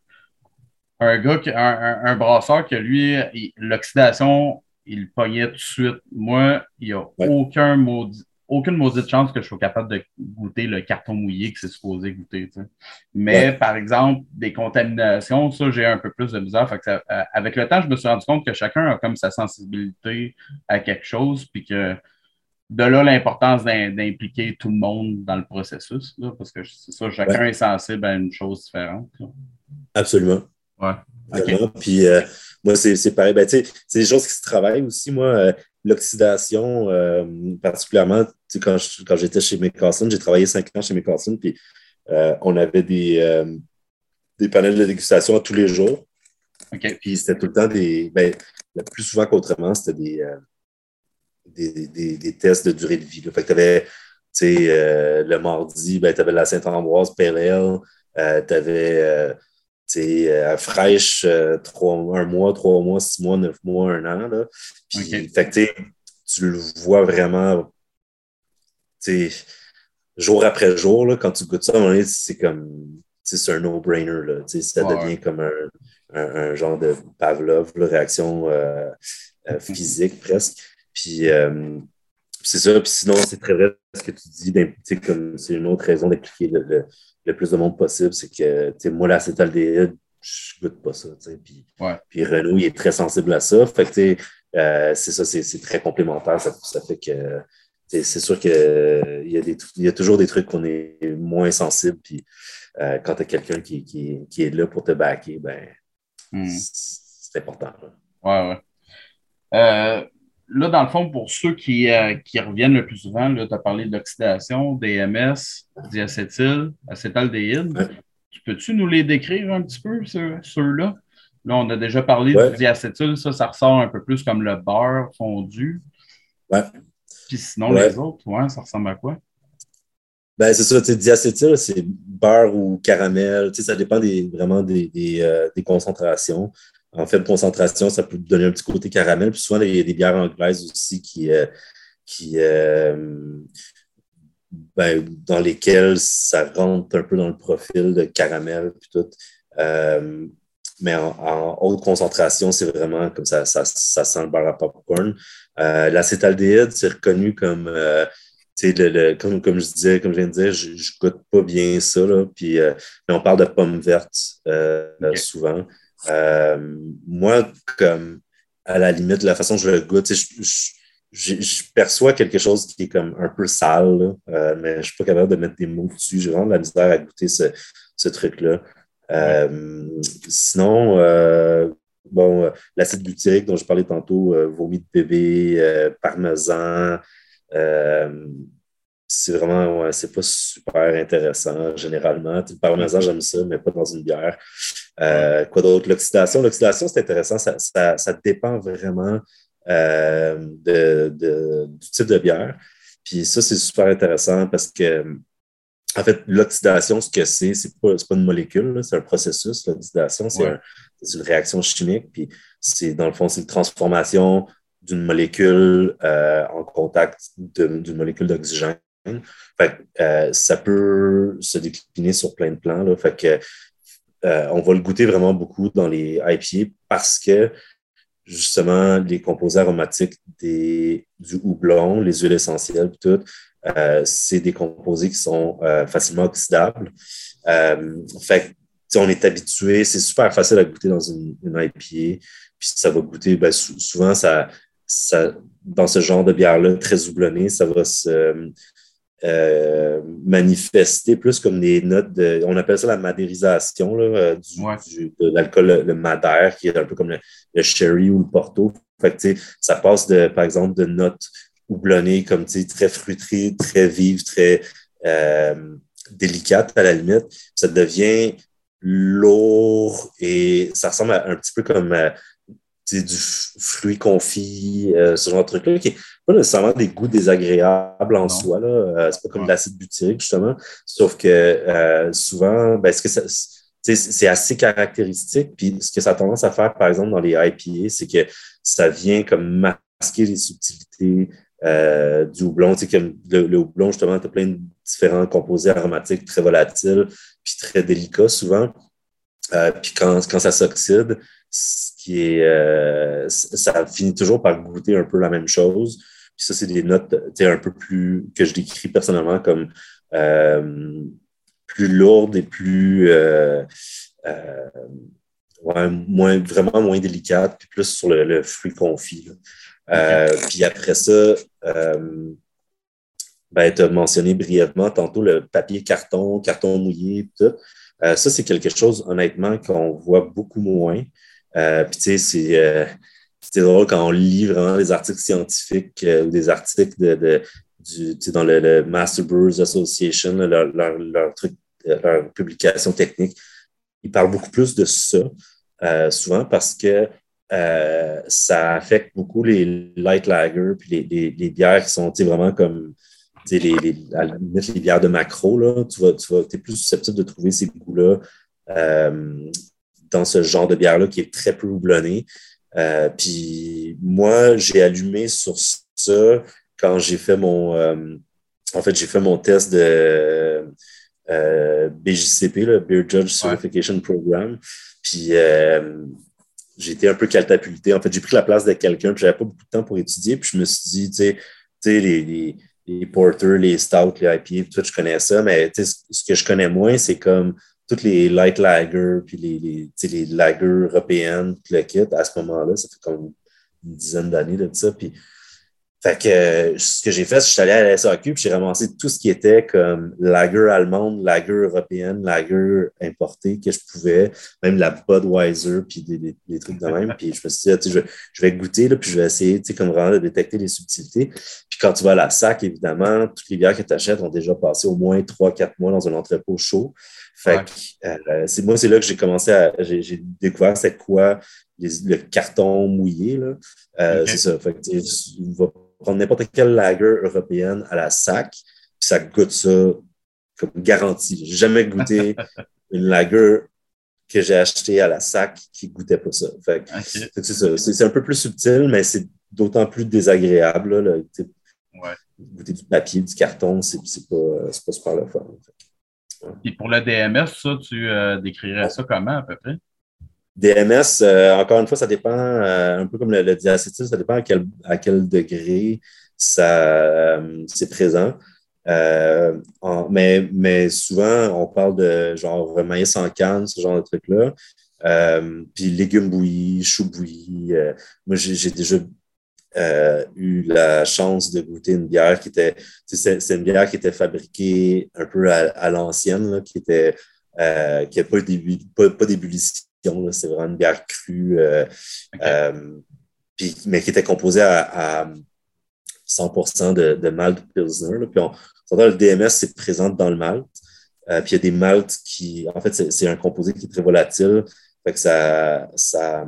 un gars, un, un, brasseur que lui, l'oxydation, il pognait tout de suite. Moi, il n'y a aucun maudit, aucune maudite chance que je sois capable de goûter le carton mouillé que c'est supposé goûter. Mais par exemple, des contaminations, ça, j'ai un peu plus de misère. Euh, avec le temps, je me suis rendu compte que chacun a comme sa sensibilité à quelque chose, puis que de là l'importance d'impliquer tout le monde dans le processus, parce que c'est ça, chacun est sensible à une chose différente. Absolument. Ouais. Puis euh, moi, c'est pareil. Ben, c'est des choses qui se travaillent aussi. Moi, euh, l'oxydation, euh, particulièrement quand, quand j'étais chez McCarson, j'ai travaillé cinq ans chez McCarson, puis on avait des, des panels de dégustation tous les jours. Puis c'était tout le temps des. Ben, le plus souvent qu'autrement, c'était des, des, des, tests de durée de vie. Fait que tu avais le mardi, ben, tu avais la Saint-Ambroise Ale, tu avais euh, fraîche, euh, un mois, trois mois, six mois, neuf mois, un an. Là. Puis, tu le vois vraiment jour après jour, là, quand tu goûtes ça, c'est comme c'est un no-brainer. Ça devient comme un, genre de Pavlov, réaction euh, euh, physique presque. Puis c'est ça. Puis sinon, c'est très vrai ce que tu dis. C'est une autre raison d'appliquer le, le plus de monde possible, c'est que moi, l'acétaldéhyde, je goûte pas ça. Puis, puis Renault, il est très sensible à ça. Fait que euh, c'est ça, c'est très complémentaire. Ça, ça fait que c'est sûr qu'il y, a y a toujours des trucs qu'on est moins sensible. Puis euh, quand tu as quelqu'un qui, qui, qui, est là pour te backer, ben, hmm. c'est important. Ouais, ouais. Là, dans le fond, pour ceux qui, euh, qui reviennent le plus souvent, tu as parlé d'oxydation, DMS, diacétyl, acétaldéhyde. Tu Peux-tu nous les décrire un petit peu, ceux-là? Là, on a déjà parlé du diacétyl, ça, ça ressort un peu plus comme le beurre fondu. Ouais. Puis sinon, les autres, ouais, ça ressemble à quoi? Ben, c'est ça, diacétyl, c'est beurre ou caramel, ça dépend des, vraiment des, des, euh, des concentrations en faible concentration, ça peut donner un petit côté caramel. Puis souvent, il y a des bières anglaises aussi qui, euh, qui euh, ben, dans lesquelles ça rentre un peu dans le profil de caramel puis tout. Euh, mais en, haute concentration, c'est vraiment comme ça, ça, ça, sent le beurre à popcorn. L'acétaldéhyde, c'est reconnu comme le, comme, comme, je disais, comme je viens de dire, je, ne goûte pas bien ça. Là, puis, mais on parle de pommes vertes souvent. Euh, moi, comme à la limite, la façon dont je le goûte, je, perçois quelque chose qui est comme un peu sale, euh, mais je ne suis pas capable de mettre des mots dessus. J'ai vraiment de la misère à goûter ce, ce truc-là. Euh, sinon, bon, l'acide butyrique dont je parlais tantôt, vomi de bébé, parmesan, c'est vraiment, c'est pas super intéressant généralement. Le parmesan, j'aime ça, mais pas dans une bière. Euh, quoi d'autre? L'oxydation. L'oxydation, c'est intéressant. Ça, ça, ça, dépend vraiment euh, de, de, du type de bière. Puis ça, c'est super intéressant parce que, en fait, l'oxydation, ce que c'est, c'est pas, pas une molécule, c'est un processus. L'oxydation, c'est une réaction chimique. Puis c'est, dans le fond, c'est une transformation d'une molécule euh, en contact d'une molécule d'oxygène. Fait, euh, ça peut se décliner sur plein de plans. Là. Fait que, euh, on va le goûter vraiment beaucoup dans les IPA parce que justement, les composés aromatiques des, du houblon, les huiles essentielles, tout, euh, c'est des composés qui sont facilement oxydables. fait on est habitué, c'est super facile à goûter dans une, IPA, puis ça va goûter, ben, souvent, dans ce genre de bière-là, très houblonné, ça va se, euh, manifester plus comme des notes de. On appelle ça la madérisation là, euh, du, de l'alcool, le, madère, qui est un peu comme le, sherry ou le porto. Fait ça passe, de, par exemple, de notes houblonnées comme très fruitées, très vives, très euh, délicates à la limite. Ça devient lourd et ça ressemble un petit peu comme du fruit confit, euh, ce genre de truc-là, qui n'est pas nécessairement des goûts désagréables en soi. soi. Euh, c'est pas comme de l'acide butyrique, justement. Sauf que euh, souvent, ben, ce que ça, c'est assez caractéristique. Puis ce que ça a tendance à faire, par exemple, dans les IPA, c'est que ça vient comme masquer les subtilités euh, du houblon. Tu sais, comme le, houblon, justement, tu as plein de différents composés aromatiques très volatiles, puis très délicats souvent. Euh, puis quand, quand ça s'oxyde, qui est, euh, ça finit toujours par goûter un peu la même chose. Puis ça, c'est des notes un peu plus que je décris personnellement comme plus lourde et plus euh, euh, moins, vraiment moins délicate, puis plus sur le, fruit confit. Euh, puis après ça, ben, tu as mentionné brièvement tantôt le papier carton, carton mouillé, tout. ça, c'est quelque chose, honnêtement, qu'on voit beaucoup moins. Puis, tu sais, c'est c'est drôle quand on lit vraiment des articles scientifiques ou des articles de, du, dans le, Master Brewers Association, leur, leur, truc leur publication technique, ils parlent beaucoup plus de ça, euh, souvent parce que euh, ça affecte beaucoup les light lagers puis les, les, bières qui sont vraiment comme les, les, les bières de macro. Là, tu vas, tu vas, es plus susceptible de trouver ces goûts-là euh, dans ce genre de bière-là qui est très peu houblonné. puis moi, j'ai allumé sur ça quand j'ai fait mon. en fait, j'ai fait mon test de euh, BJCP, le Beer Judge Certification Program. Puis euh, j'ai été un peu catapulté. En fait, j'ai pris la place de quelqu'un, puis j'avais pas beaucoup de temps pour étudier. Puis je me suis dit, tu sais, les, les, les porters, les stouts, les IPA, tout, je connais ça, mais ce que je connais moins, c'est comme toutes les light lagers, puis les, les, les lagers européennes, le kit, à ce moment-là, ça fait comme une dizaine d'années de ça. Puis fait que ce que j'ai fait, c'est que je suis allé à la SAQ puis j'ai ramassé tout ce qui était comme lager allemande, lager européenne, lager importée que je pouvais, même la Budweiser puis des, des, trucs de même. Puis je me suis dit, je, je vais goûter, là, puis je vais essayer, tu sais, comme vraiment de détecter les subtilités. Puis quand tu vas à la SAC, évidemment, toutes les bières que tu achètes ont déjà passé au moins 3-4 mois dans un entrepôt chaud. Fait que euh, c'est moi, c'est là que j'ai commencé à, j'ai découvert c'est quoi le carton mouillé, là. Euh, c'est ça. Fait que, prendre n'importe quelle lager européenne à la sac, puis ça goûte ça comme garantie. J'ai jamais goûté une lager que j'ai achetée à la sac qui goûtait pas ça. Fait c'est un peu plus subtil, mais c'est d'autant plus désagréable. Là, Goûter du papier, du carton, c'est pas, pas super le fun. Et pour le DMS, ça, tu euh, décrirais ça comment à peu près? DMS, euh, encore une fois, ça dépend, euh, un peu comme le, le ça dépend à quel, à quel degré ça c'est présent. mais, mais souvent, on parle de genre maïs en canne, ce genre de truc-là. puis légumes bouillis, choux bouillis. moi, j'ai déjà eu la chance de goûter une bière qui était, c'est une bière qui était fabriquée un peu à, l'ancienne, qui était, qui n'a pas, pas, pas d'ébullition c'est vraiment une bière crue, euh, euh, mais qui était composée à, 100 de, de malt pilsner. Puis on, le DMS, c'est présent dans le malt. Euh, puis il y a des maltes qui, en fait, c'est un composé qui est très volatile. Fait que ça, ça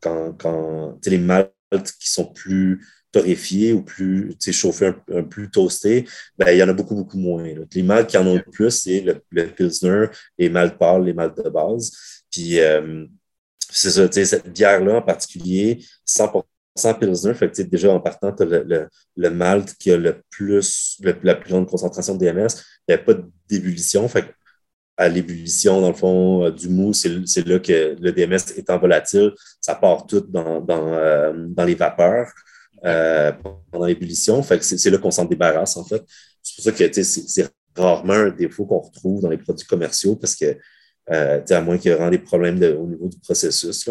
quand, quand les maltes qui sont plus torréfiés ou plus chauffés, un, plus toastés, ben, il y en a beaucoup, beaucoup moins. Les maltes qui en ont le plus, c'est le, le, Pilsner, les maltes pâles, les maltes de base. Puis, euh, c'est ça, cette bière-là en particulier, 100% Pilsner, fait que déjà en partant, tu as le, le, malt qui a le plus, la plus grande concentration de DMS. Il n'y a pas d'ébullition. Fait à l'ébullition, dans le fond, euh, du mou, c'est là que le DMS étant volatile, ça part tout dans, dans, euh, dans les vapeurs pendant l'ébullition. Fait que c'est là qu'on s'en débarrasse, en fait. C'est pour ça que c'est rarement un défaut qu'on retrouve dans les produits commerciaux parce que euh, à moins qu'il y ait des problèmes au niveau du processus.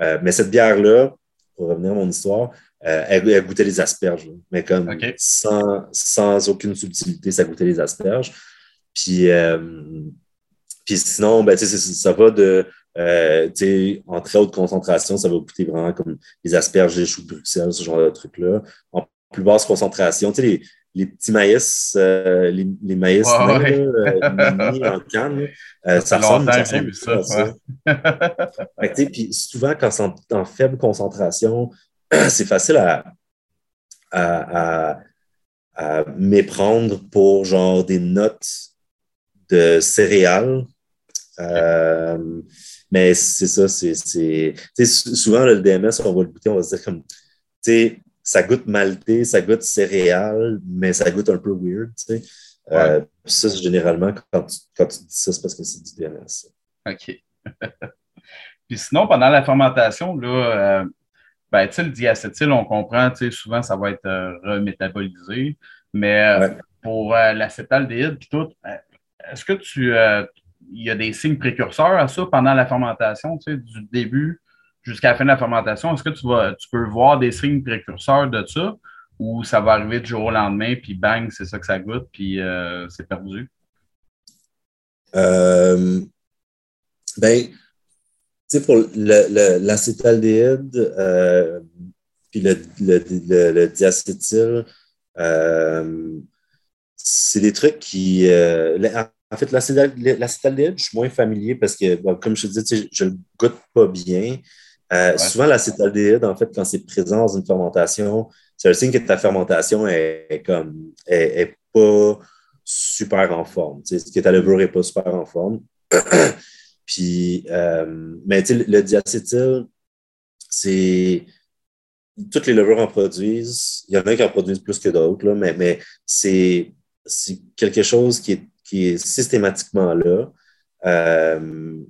Euh, mais cette bière-là, pour revenir à mon histoire, euh, elle, goûtait les asperges, mais comme sans, sans, aucune subtilité, ça goûtait les asperges. Puis, puis sinon, ben, ça va de en très haute concentration, ça va goûter vraiment comme les asperges, les choux de Bruxelles, ce genre de trucs-là. En plus basse concentration, les, les petits maïs, euh, les, les, maïs euh, en canne, euh, ça, ressemble, ça, ressemble ça, ça. puis souvent, quand c'est en, faible concentration, c'est facile à, à, à, méprendre pour genre des notes de céréales. Mais c'est ça, c'est. Souvent, le DMS, on va le goûter, on va se dire comme. Ça goûte malté, ça goûte céréales, mais ça goûte un peu weird. Ouais. ça, généralement, quand tu, quand tu dis ça, c'est parce que c'est du DMS. OK. Puis sinon, pendant la fermentation, là, ben, le diacétyl, on comprend, souvent, ça va être remétabolisé. Mais pour l'acétaldéhyde, puis tout, est-ce que tu il y a des signes précurseurs à ça pendant la fermentation, tu sais, du début jusqu'à la fin de la fermentation. Est-ce que tu, vas, tu peux voir des signes précurseurs de ça ou ça va arriver du jour au lendemain, puis bang, c'est ça que ça goûte, puis euh, c'est perdu? Euh, ben, tu sais, pour l'acétaldéhyde, euh, puis le, le, diacétyl, euh, c'est des trucs qui. En fait, l'acétaldéhyde, je suis moins familier parce que, comme je te dis, je ne le goûte pas bien. Euh, souvent, l'acétaldéhyde, en fait, quand c'est présent dans une fermentation, c'est un signe que ta fermentation est, comme est, pas super en forme. Que ta levure n'est pas super en forme. Puis, euh, mais le diacétyl, c'est. Toutes les levures en produisent. Il y en a qui en produisent plus que d'autres, mais, mais c'est quelque chose qui est qui est systématiquement là, euh,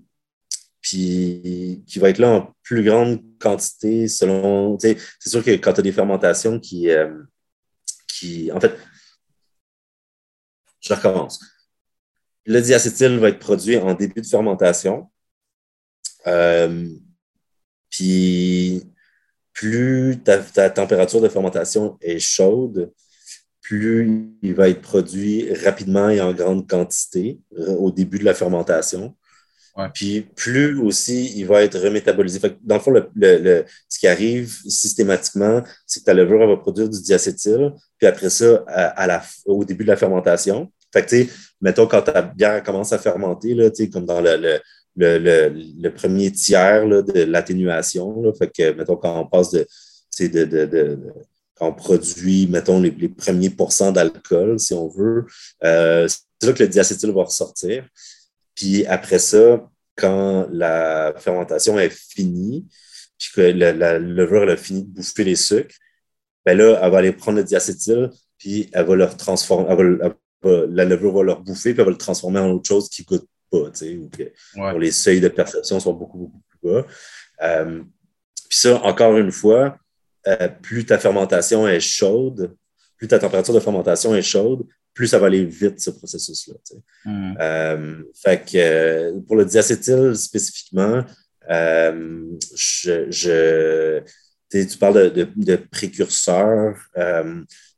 puis qui va être là en plus grande quantité selon. C'est sûr que quand tu as des fermentations qui, euh, qui. En fait, je recommence. Le diacétyl va être produit en début de fermentation. Euh, puis plus ta, température de fermentation est chaude, plus il va être produit rapidement et en grande quantité euh, au début de la fermentation. Puis plus aussi il va être remétabolisé. dans le fond, le, ce qui arrive systématiquement, c'est que ta levure va produire du diacétyl, puis après ça, à, la, au début de la fermentation. Fait que, mettons, quand ta bière commence à fermenter, là, comme dans le, le, premier tiers de l'atténuation, fait que, mettons, quand on passe de, de on produit, mettons, les, premiers pourcents d'alcool, si on veut, euh, c'est là que le diacétyl va ressortir. Puis après ça, quand la fermentation est finie, puis que la, levure a fini de bouffer les sucres, ben là, elle va aller prendre le diacétyl, puis elle va le transformer, la levure va le bouffer, puis elle va le transformer en autre chose qui ne goûte pas, tu sais, ou que les seuils de perception sont beaucoup, beaucoup plus bas. Euh, puis ça, encore une fois, euh, plus ta fermentation est chaude, plus ta température de fermentation est chaude, plus ça va aller vite, ce processus-là. Hmm. Euh, fait que euh, pour le diacétyl spécifiquement, je, tu parles de, de, précurseur.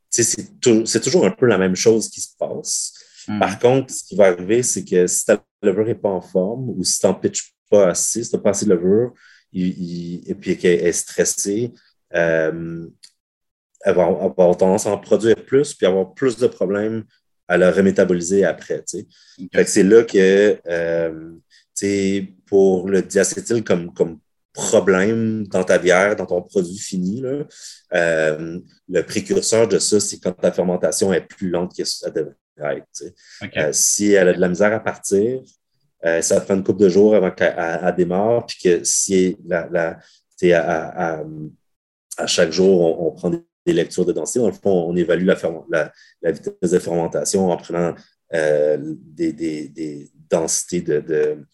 c'est toujours un peu la même chose qui se passe. Hmm. Par contre, ce qui va arriver, c'est que si ta levure n'est pas en forme ou si tu n'en pitches pas assez, si tu n'as pas assez de levure et puis qu'elle est stressée, euh, avoir, avoir, tendance à en produire plus, puis avoir plus de problèmes à le remétaboliser après. c'est là que euh, pour le diacétyl comme, comme problème dans ta bière, dans ton produit fini, là, euh, le précurseur de ça, c'est quand ta fermentation est plus lente que ça devrait être. Euh, si elle a de la misère à partir, ça prend une couple de jours avant qu'elle démarre, puis que si la, la, à, à chaque jour, on, prend des lectures de densité. Dans le fond, on évalue la, vitesse de fermentation en prenant euh, des, densités de,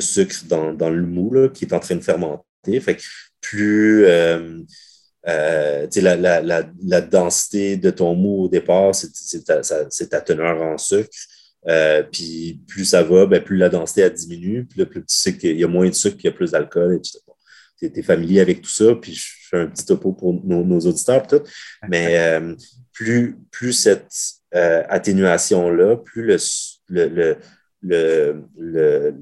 sucre dans, le mou qui est en train de fermenter. Fait plus euh, euh, la, densité de ton mou au départ, c'est ta, teneur en sucre. puis plus ça va, ben, plus la densité diminue, puis plus il y a moins de sucre, il y a plus d'alcool, etc tu es, familier avec tout ça, puis je fais un petit topo pour nos, auditeurs, tout. Mais euh, plus, plus cette euh, atténuation-là, plus le, le,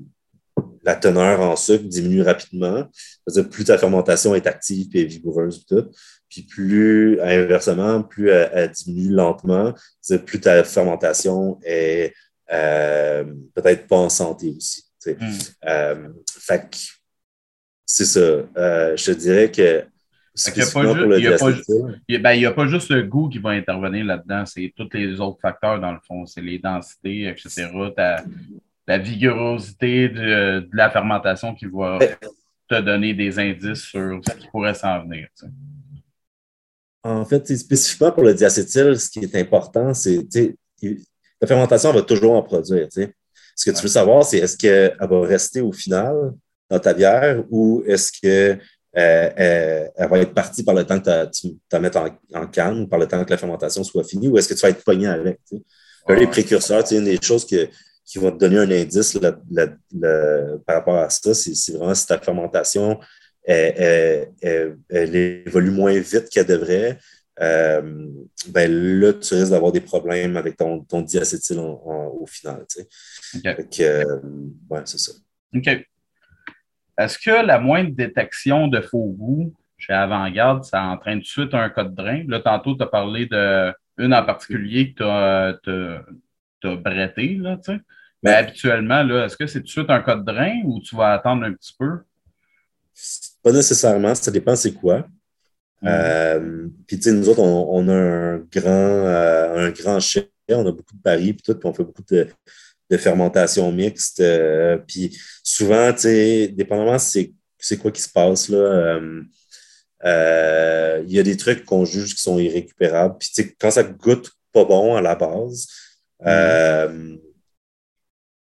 la teneur en sucre diminue rapidement, c'est-à-dire plus ta fermentation est active et vigoureuse, tout. Puis plus, inversement, plus elle, diminue lentement, plus ta fermentation est euh, peut-être pas en santé aussi. Mm. fait que c'est ça. Euh, je te dirais que. Il n'y a, pas juste le goût qui va intervenir là-dedans, c'est tous les autres facteurs dans le fond. C'est les densités, etc. la vigorosité de, la fermentation qui va te donner des indices sur ce qui pourrait s'en venir. En fait, spécifiquement pour le diacétyl, ce qui est important, c'est la fermentation va toujours en produire. Ce que tu veux savoir, c'est est-ce qu'elle va rester au final dans ta bière ou est-ce qu'elle euh, va être partie par le temps que tu la mettes en, canne ou par le temps que la fermentation soit finie ou est-ce que tu vas être pogné avec? Les précurseurs, c'est une des choses que qui vont te donner un indice par rapport à ça. C'est vraiment si ta fermentation elle, évolue moins vite qu'elle devrait. Euh, ben là, tu risques d'avoir des problèmes avec ton, ton diacétyl au final. Tu sais? Euh, c'est ça. OK. Est-ce que la moindre détection de faux goût chez Avant-Garde, ça entraîne tout de suite un code drain? Là, tantôt, tu as parlé d'une en particulier que tu as, as bretté, là, tu sais. Mais habituellement, là, est-ce que c'est tout de suite un code drain ou tu vas attendre un petit peu? Pas nécessairement, ça dépend c'est quoi. Mm. Euh, puis, tu sais, nous autres, on, a un grand, euh, un grand on a beaucoup de paris, puis tout, puis on fait beaucoup de, fermentation mixte. Euh, puis souvent, tu sais, dépendamment c'est quoi qui se passe, là, il y a des trucs qu'on juge qui sont irrécupérables. Puis, tu sais, quand ça goûte pas bon à la base, mm.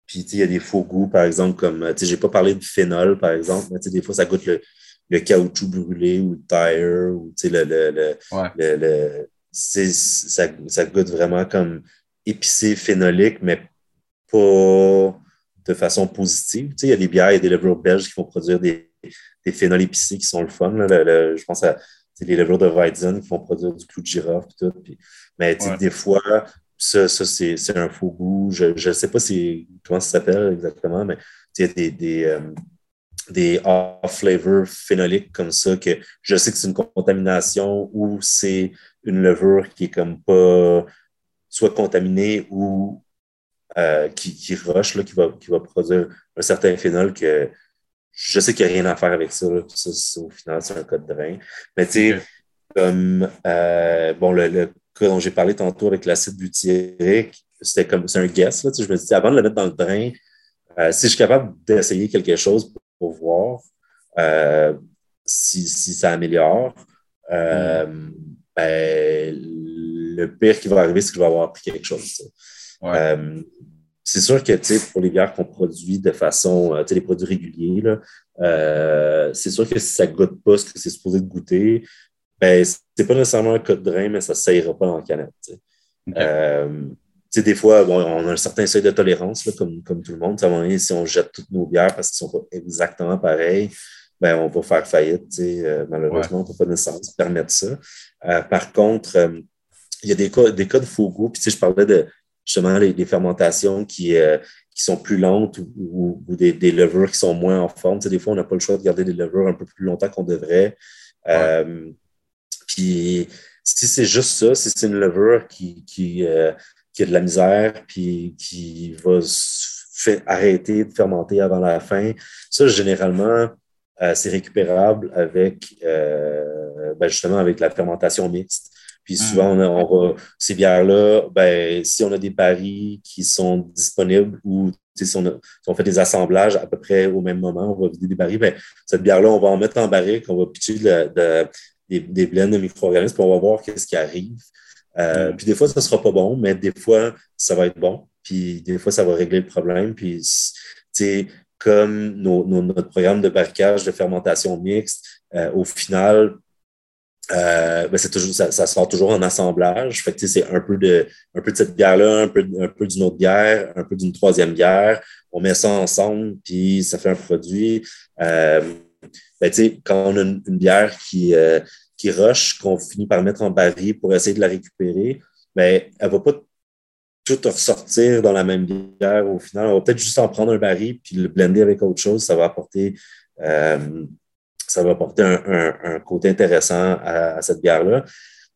Puis, il y a des faux goûts, par exemple, comme, tu sais, j'ai pas parlé de phénol, par exemple, mais tu sais, des fois, ça goûte le, le caoutchouc brûlé ou le tire, ou, tu sais, le, le, le, le, ça, ça goûte vraiment comme épicé, phénolique, mais pas de façon positive. Tu sais, il y a des bières, il y a des levures belges qui vont produire des, des phénols épicés qui sont le fun. Là, je pense à les levures de Weizen qui vont produire du clou de girofle et tout. Mais des fois, ça, ça c'est un faux goût. Je ne sais pas comment ça s'appelle exactement, mais il y a des, des, euh, des off-flavor phénoliques comme ça que je sais que c'est une contamination ou c'est une levure qui est comme pas soit contaminée ou euh, qui, qui rush, là, qui, va, qui va produire un certain phénol que je sais qu'il n'y a rien à faire avec ça. ça au final, c'est un code de drain. Mais tu sais, comme euh, bon, le dont j'ai parlé tantôt avec l'acide butyrique, c'était comme c'est un guess. Là, je me dis, avant de le mettre dans le drain, euh, si je suis capable d'essayer quelque chose pour, voir euh, si, ça améliore, euh, ben, le pire qui va arriver, c'est que je vais avoir appris quelque chose. C'est sûr que pour les bières qu'on produit de façon, les produits réguliers, c'est sûr que si ça ne goûte pas ce que c'est supposé de goûter, ben, c'est pas nécessairement un code drain, mais ça ne s'aillera pas la canette. Euh, des fois, bon, on a un certain seuil de tolérance, là, comme, comme tout le monde. À si on jette toutes nos bières parce qu'ils ne sont pas exactement pareils, ben, on va faire faillite. Euh, malheureusement, on ne peut pas nécessairement se permettre ça. Euh, par contre, euh, il y a des cas, des cas de faux goût. Puis, je parlais de justement les, fermentations qui, qui sont plus lentes ou, des, des, levures qui sont moins en forme. des fois, on n'a pas le choix de garder des levures un peu plus longtemps qu'on devrait. Puis si c'est juste ça, si c'est une levure qui, qui, euh, qui, a de la misère, puis qui va fait arrêter de fermenter avant la fin, ça, généralement, euh, c'est récupérable avec euh, ben justement avec la fermentation mixte. Puis hmm. souvent, on, ces bières-là, ben, si on a des barils qui sont disponibles ou si on, fait des assemblages à peu près au même moment, on va vider des barils, ben, cette bière-là, on va en mettre en barrique, on va pitcher de, de, des, des blends de micro-organismes, puis on va voir qu'est-ce qui arrive. Euh, mm. Puis des fois, ça ne sera pas bon, mais des fois, ça va être bon. Puis des fois, ça va régler le problème. Puis, comme notre programme de barricage de fermentation mixte, euh, au final, euh, ben toujours, ça, ça, sort toujours en assemblage. Fait c'est un peu de un peu de cette bière-là, un peu, un peu d'une autre bière, un peu d'une troisième bière. On met ça ensemble, puis ça fait un produit. Euh, ben, quand on a une, bière qui, euh, qui rush, qu'on finit par mettre en baril pour essayer de la récupérer, ben, elle ne va pas tout ressortir dans la même bière au final. On va peut-être juste en prendre un baril puis le blender avec autre chose. Ça va apporter, euh, ça va apporter un, côté intéressant à, cette bière-là.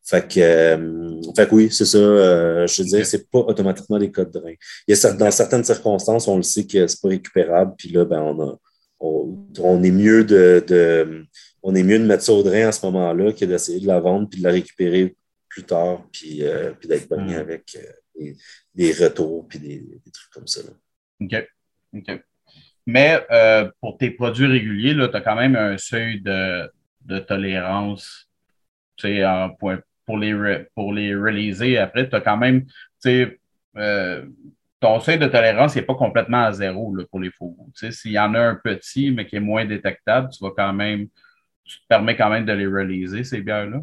Fait que, euh, fait oui, c'est ça. je te disais, c'est pas automatiquement des codes de rein. Il y a, dans certaines circonstances, on le sait que c'est pas récupérable, puis là, ben, on a, on, est mieux de, on est mieux de mettre ça au drain à ce moment-là que d'essayer de la vendre puis de la récupérer plus tard puis, euh, d'être bonne mm. avec euh, des, retours puis des, trucs comme ça. OK. OK. Mais euh, pour tes produits réguliers, tu as quand même un seuil de, de tolérance pour, pour, les, pour les releaser. Après, tu as quand même, euh, ton seuil de tolérance n'est pas complètement à zéro là, pour les faux goûts. S'il y en a un petit, mais qui est moins détectable, tu vas quand même, tu te permets quand même de les releaser, ces bières-là.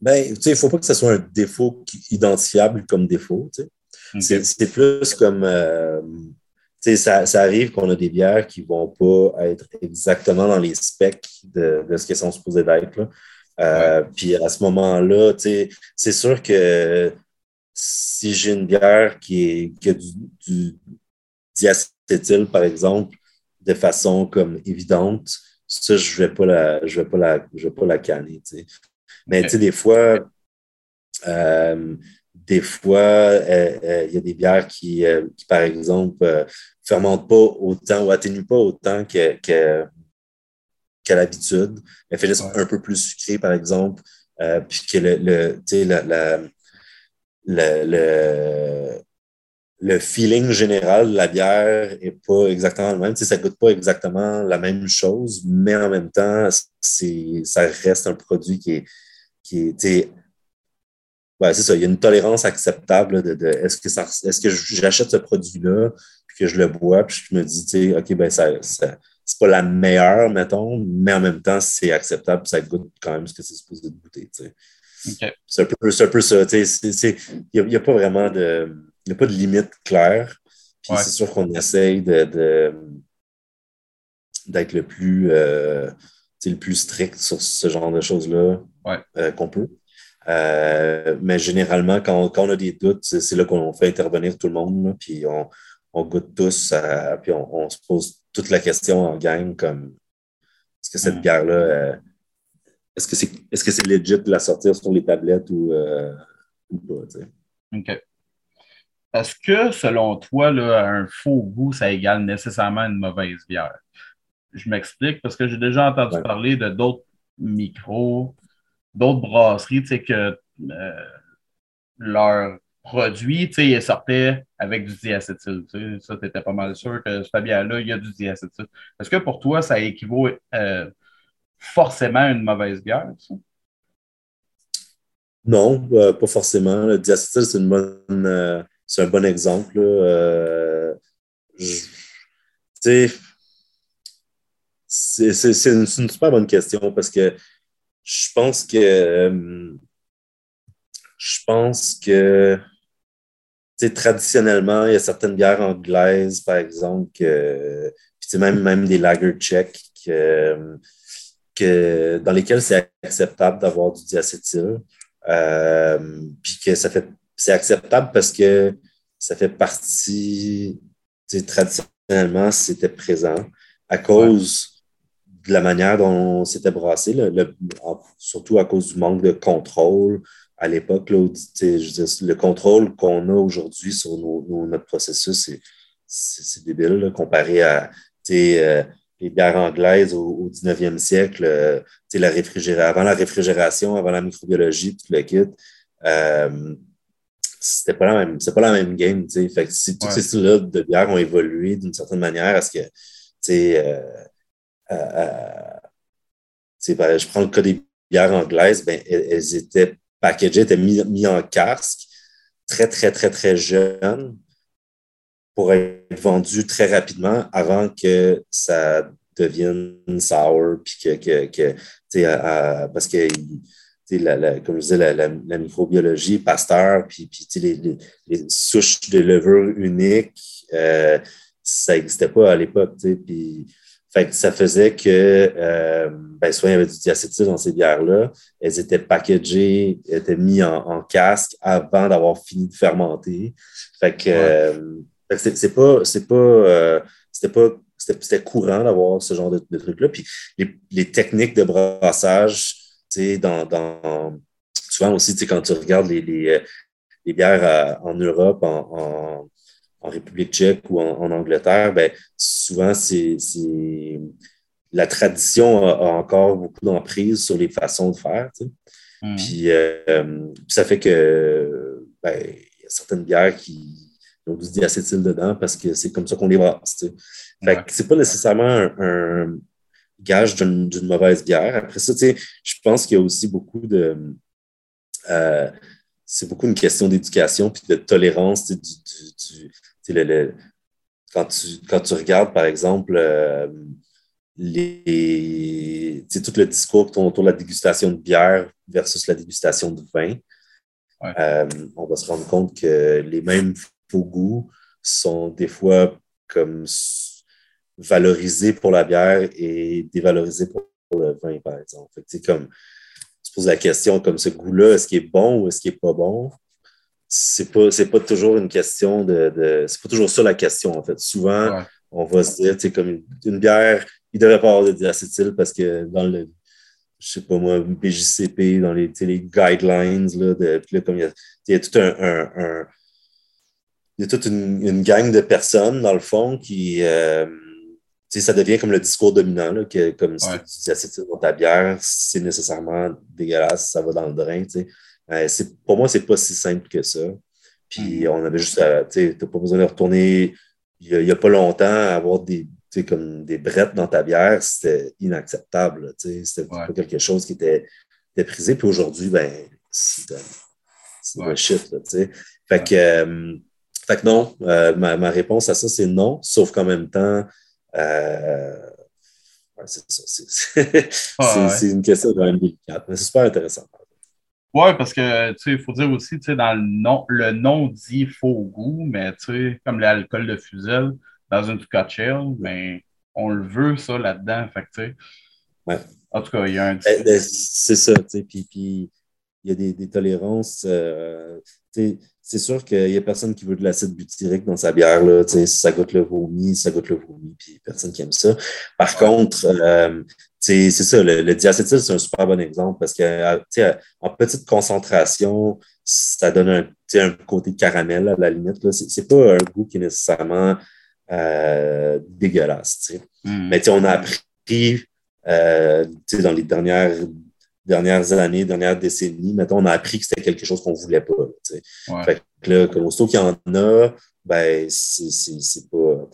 Ben, il ne faut pas que ce soit un défaut identifiable comme défaut. C'est plus comme. Euh, ça, ça, arrive qu'on a des bières qui ne vont pas être exactement dans les specs de, de ce qu'elles sont supposées d'être. Euh, puis à ce moment-là, c'est sûr que si j'ai une bière qui, est, a du, du diacétyl, par exemple, de façon comme évidente, ça, je ne vais pas la, je vais pas la, je vais pas la canner. Mais tu sais, des fois, euh, des fois, euh, euh, il y a des bières qui, qui par exemple, ne fermentent pas autant ou atténuent pas autant que, que qu'à l'habitude. Elle fait juste un peu plus sucré, par exemple. puis que le, le, la, la, le, le, feeling général de la bière n'est pas exactement le même. ça ne goûte pas exactement la même chose, mais en même temps, ça reste un produit qui est, qui est ouais, c'est ça, il y a une tolérance acceptable de, est-ce que, ça, est-ce que j'achète ce produit-là, puis que je le bois, puis je me dis, OK, ben ça, ça c'est pas la meilleure, mettons, mais en même temps, c'est acceptable, ça goûte quand même ce que c'est supposé de goûter. C'est un, peu, un peu ça. Il n'y a, pas vraiment de, y a pas de limite claire. Puis c'est sûr qu'on essaye de, d'être le plus euh, le plus strict sur ce genre de choses-là euh, qu'on peut. Euh, mais généralement, quand, quand, on a des doutes, c'est là qu'on fait intervenir tout le monde, puis on, on, goûte tous, puis on, se pose toute la question en gang, comme est-ce que cette mm. bière-là, est-ce que c'est que c'est legit de la sortir sur les tablettes ou, euh, pas? OK. Est-ce que, selon toi, là, un faux goût, ça égale nécessairement une mauvaise bière? Je m'explique parce que j'ai déjà entendu parler de d'autres micros, d'autres brasseries, tu sais, que euh, leur produit, tu sais, ils sortaient avec du diacétyl. Tu sais, ça, tu étais pas mal sûr que cette bière-là, il y a du diacétyl. Est-ce que pour toi, ça équivaut euh, forcément une mauvaise bière, ça? Non, euh, pas forcément. Le diacétyl, c'est une bonne, euh, c'est un bon exemple. Euh, c'est, c'est, une, super bonne question parce que je pense que je pense que traditionnellement, il y a certaines bières anglaises, par exemple, que, puis même, même des lager tchèques que, que, dans lesquels c'est acceptable d'avoir du diacétyl. Euh, puis que ça fait c'est acceptable parce que ça fait partie, traditionnellement, c'était présent à cause de la manière dont c'était brassé, le, surtout à cause du manque de contrôle à l'époque. Le contrôle qu'on a aujourd'hui sur notre processus, c'est débile comparé à euh, les bières anglaises au, 19e siècle, euh, la avant la réfrigération, avant la microbiologie, tout le kit, euh, c'était pas la même, c'est pas la même game, Fait que si tous ces styles-là de bières ont évolué d'une certaine manière, est-ce que, tu euh, euh, je prends le cas des bières anglaises, ben, elles, étaient packagées, étaient mises en casque, très, très, très, très jeunes pour être vendu très rapidement avant que ça devienne sour, puis que, que, parce que la, comme je disais, la, microbiologie, Pasteur, puis, puis les, les, souches de levure uniques, euh, ça n'existait pas à l'époque. Puis, fait ça faisait que euh, ben, soit il y avait du diacétyl dans ces bières-là, elles étaient packagées, étaient mises en, casque avant d'avoir fini de fermenter. Fait que euh, c'est pas, c'est pas, euh, c'était pas, c'était courant d'avoir ce genre de, de trucs-là. Puis les, les, techniques de brassage, tu sais, dans, dans, souvent aussi, tu sais, quand tu regardes les, les, les bières en Europe, en, en, République tchèque ou en, Angleterre, ben, souvent, c'est, la tradition a, encore beaucoup d'emprise sur les façons de faire, tu sais. Hmm. Puis, ça fait que, ben, il y a certaines bières qui ont du diacétyl dedans parce que c'est comme ça qu'on les brasse. Fait que c'est pas nécessairement un, gage d'une mauvaise bière. Après ça, je pense qu'il y a aussi beaucoup de. Euh, c'est beaucoup une question d'éducation puis de tolérance du, quand, tu, quand tu regardes, par exemple, euh, les, tout le discours autour de la dégustation de bière versus la dégustation de vin, euh, on va se rendre compte que les mêmes faux goûts sont des fois comme valorisés pour la bière et dévalorisés pour, le vin, par exemple. comme, tu poses la question comme ce goût-là, est-ce qu'il est bon ou est-ce qu'il n'est pas bon? C'est pas, pas toujours une question de, C'est pas toujours ça la question, en fait. Souvent, on va se dire, comme une, bière, il ne devrait pas avoir de diacétyl parce que dans le je sais pas moi, BJCP, dans les, les guidelines, là, de, là, comme il y a, il y a tout un, il y a toute une, gang de personnes, dans le fond, qui, euh, ça devient comme le discours dominant, là, que comme si tu dis dans ta bière, c'est nécessairement dégueulasse, ça va dans le drain, tu sais. Euh, pour moi, c'est pas si simple que ça. Puis mm. on avait juste, tu n'as pas besoin de retourner il n'y a, pas longtemps à avoir des, comme des brettes dans ta bière, c'était inacceptable. C'était pas quelque chose qui était, était prisé. Puis aujourd'hui, ben, c'est ouais. shit. fait, que, euh, fait que non, euh, ma, ma, réponse à ça, c'est non, sauf qu'en même temps, euh, c'est une question quand même délicate, mais c'est super intéressant. Oui, parce que tu sais, il faut dire aussi, tu sais, dans le nom, le nom dit faux goût, mais tu sais, comme l'alcool de fusil dans une Scotch mais on le veut, ça, là-dedans. Fait tu sais. Ouais. En tout cas, il y a un. Eh, ben, c'est ça, tu sais. Puis, il y a des, des tolérances. Euh, c'est sûr qu'il n'y a personne qui veut de l'acide butyrique dans sa bière. Là, ça goûte le vomi, ça goûte le vomi, puis personne qui aime ça. Par contre, euh, c'est ça, le, le diacétyl, c'est un super bon exemple parce que euh, en petite concentration, ça donne un, un côté caramel à la limite. Ce n'est pas un goût qui est nécessairement euh, dégueulasse. Mm. Mais on a appris euh, dans les dernières dernières années, dernières décennies, mettons, on a appris que c'était quelque chose qu'on ne voulait pas. Ouais. Fait que là, comme aussitôt qu'il y en a, ben, c'est pas.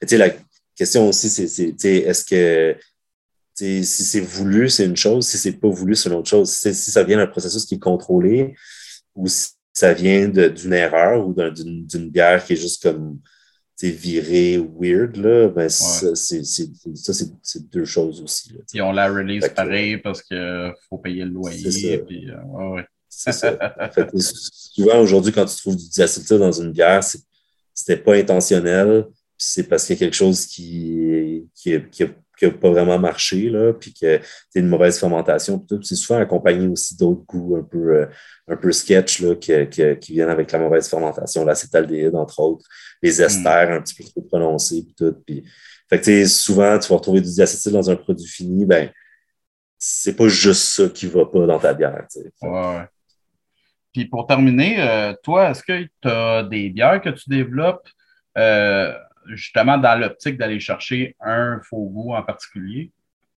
Mais la question aussi, c'est est-ce que si c'est voulu, c'est une chose, si c'est pas voulu, c'est une autre chose. Si, ça vient d'un processus qui est contrôlé ou si ça vient d'une erreur ou d'une bière qui est juste comme viré weird, là, ben ça, c'est deux choses aussi. Là, on la release pareil parce qu'il faut payer le loyer. Puis, euh, C'est ça. souvent, aujourd'hui, quand tu trouves du diacétyl dans une bière, c'était pas intentionnel, c'est parce qu'il y a quelque chose qui, qui, qui, qui n'a pas vraiment marché, là, puis que c'est une mauvaise fermentation. C'est souvent accompagné aussi d'autres goûts un peu, euh, un peu sketch là, qui viennent avec la mauvaise fermentation, l'acétaldéhyde, entre autres, les hmm. esters un petit peu trop prononcés, puis tout. Puis, fait que, souvent, tu vas retrouver du diacétyl dans un produit fini, ben, c'est pas juste ça qui va pas dans ta bière. Ouais. Puis pour terminer, euh, toi, est-ce que tu as des bières que tu développes euh, justement dans l'optique d'aller chercher un faux goût en particulier?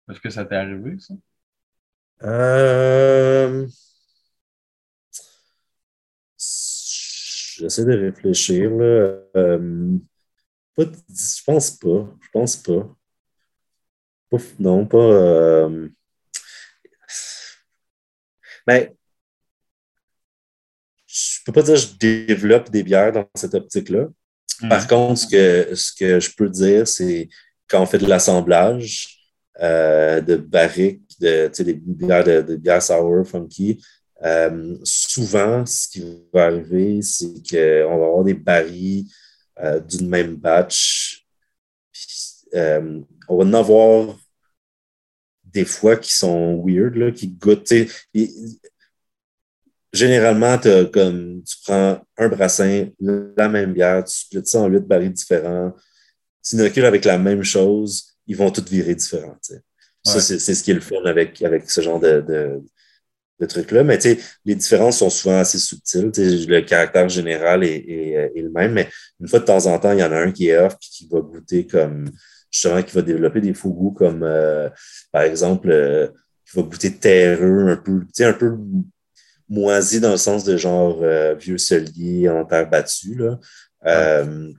Est-ce que ça t'est arrivé, ça? Euh... J'essaie de réfléchir. Là. Je pense pas. Je pense pas. Non, pas. Mais ben, peux pas dire que je développe des bières dans cette optique-là. Par mhm. contre, ce que, ce que je peux dire, c'est quand on fait de l'assemblage euh, de barriques, de, des bières de, de bières sour, funky, euh, souvent, ce qui va arriver, c'est qu'on va avoir des barils euh, d'une même batch. on va en avoir des fois qui sont weird, là, qui goûtent généralement, comme, tu prends un brassin, la même bière, tu splits ça en huit barils différents, tu inocules avec la même chose, ils vont tous virer différents. Ça, c'est ce qui est le fun avec, avec ce genre de, de, de trucs-là. Mais les différences sont souvent assez subtiles. Le caractère général est, est, le même, mais une fois de temps en temps, il y en a un qui est off et qui va goûter comme justement qui va développer des faux goûts comme euh, par exemple euh, qui va goûter terreux, un peu, un peu moisi dans le sens de genre euh, vieux solier en terre battue. Là. Euh,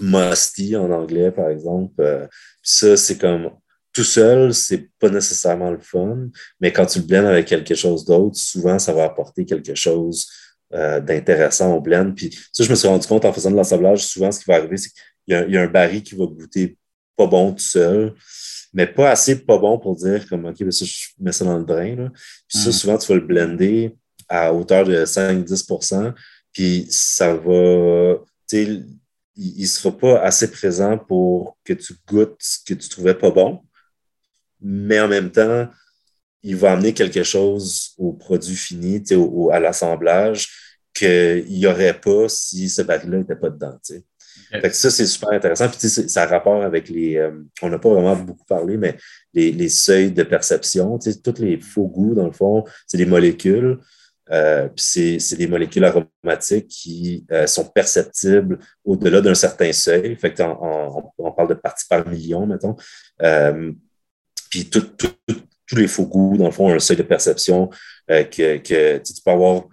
musty en anglais, par exemple. ça, c'est comme tout seul, c'est pas nécessairement le fun, mais quand tu le blends avec quelque chose d'autre, souvent, ça va apporter quelque chose d'intéressant au blend. Puis ça, je me suis rendu compte en faisant de l'assemblage, souvent, ce qui va arriver, c'est qu'il y, a un baril qui va goûter pas bon tout seul, mais pas assez pas bon pour dire comme OK, ben ça, je mets ça dans le drain. Là. Puis ça, mm. souvent, tu vas le blender à hauteur de 5-10% puis ça va, il ne sera pas assez présent pour que tu goûtes ce que tu trouvais pas bon, mais en même temps, il va amener quelque chose au produit fini, au, à l'assemblage, qu'il n'y aurait pas si ce baril-là n'était pas dedans. Fait ça, c'est super intéressant. Puis, ça a rapport avec les. Euh, on n'a pas vraiment beaucoup parlé, mais les, seuils de perception. Tous les faux goûts, dans le fond, c'est des molécules. Euh, c'est des molécules aromatiques qui euh, sont perceptibles au-delà d'un certain seuil. Fait on, parle de parties par million, mettons. puis tous les faux goûts, dans le fond, ont un seuil de perception que, que tu peux avoir,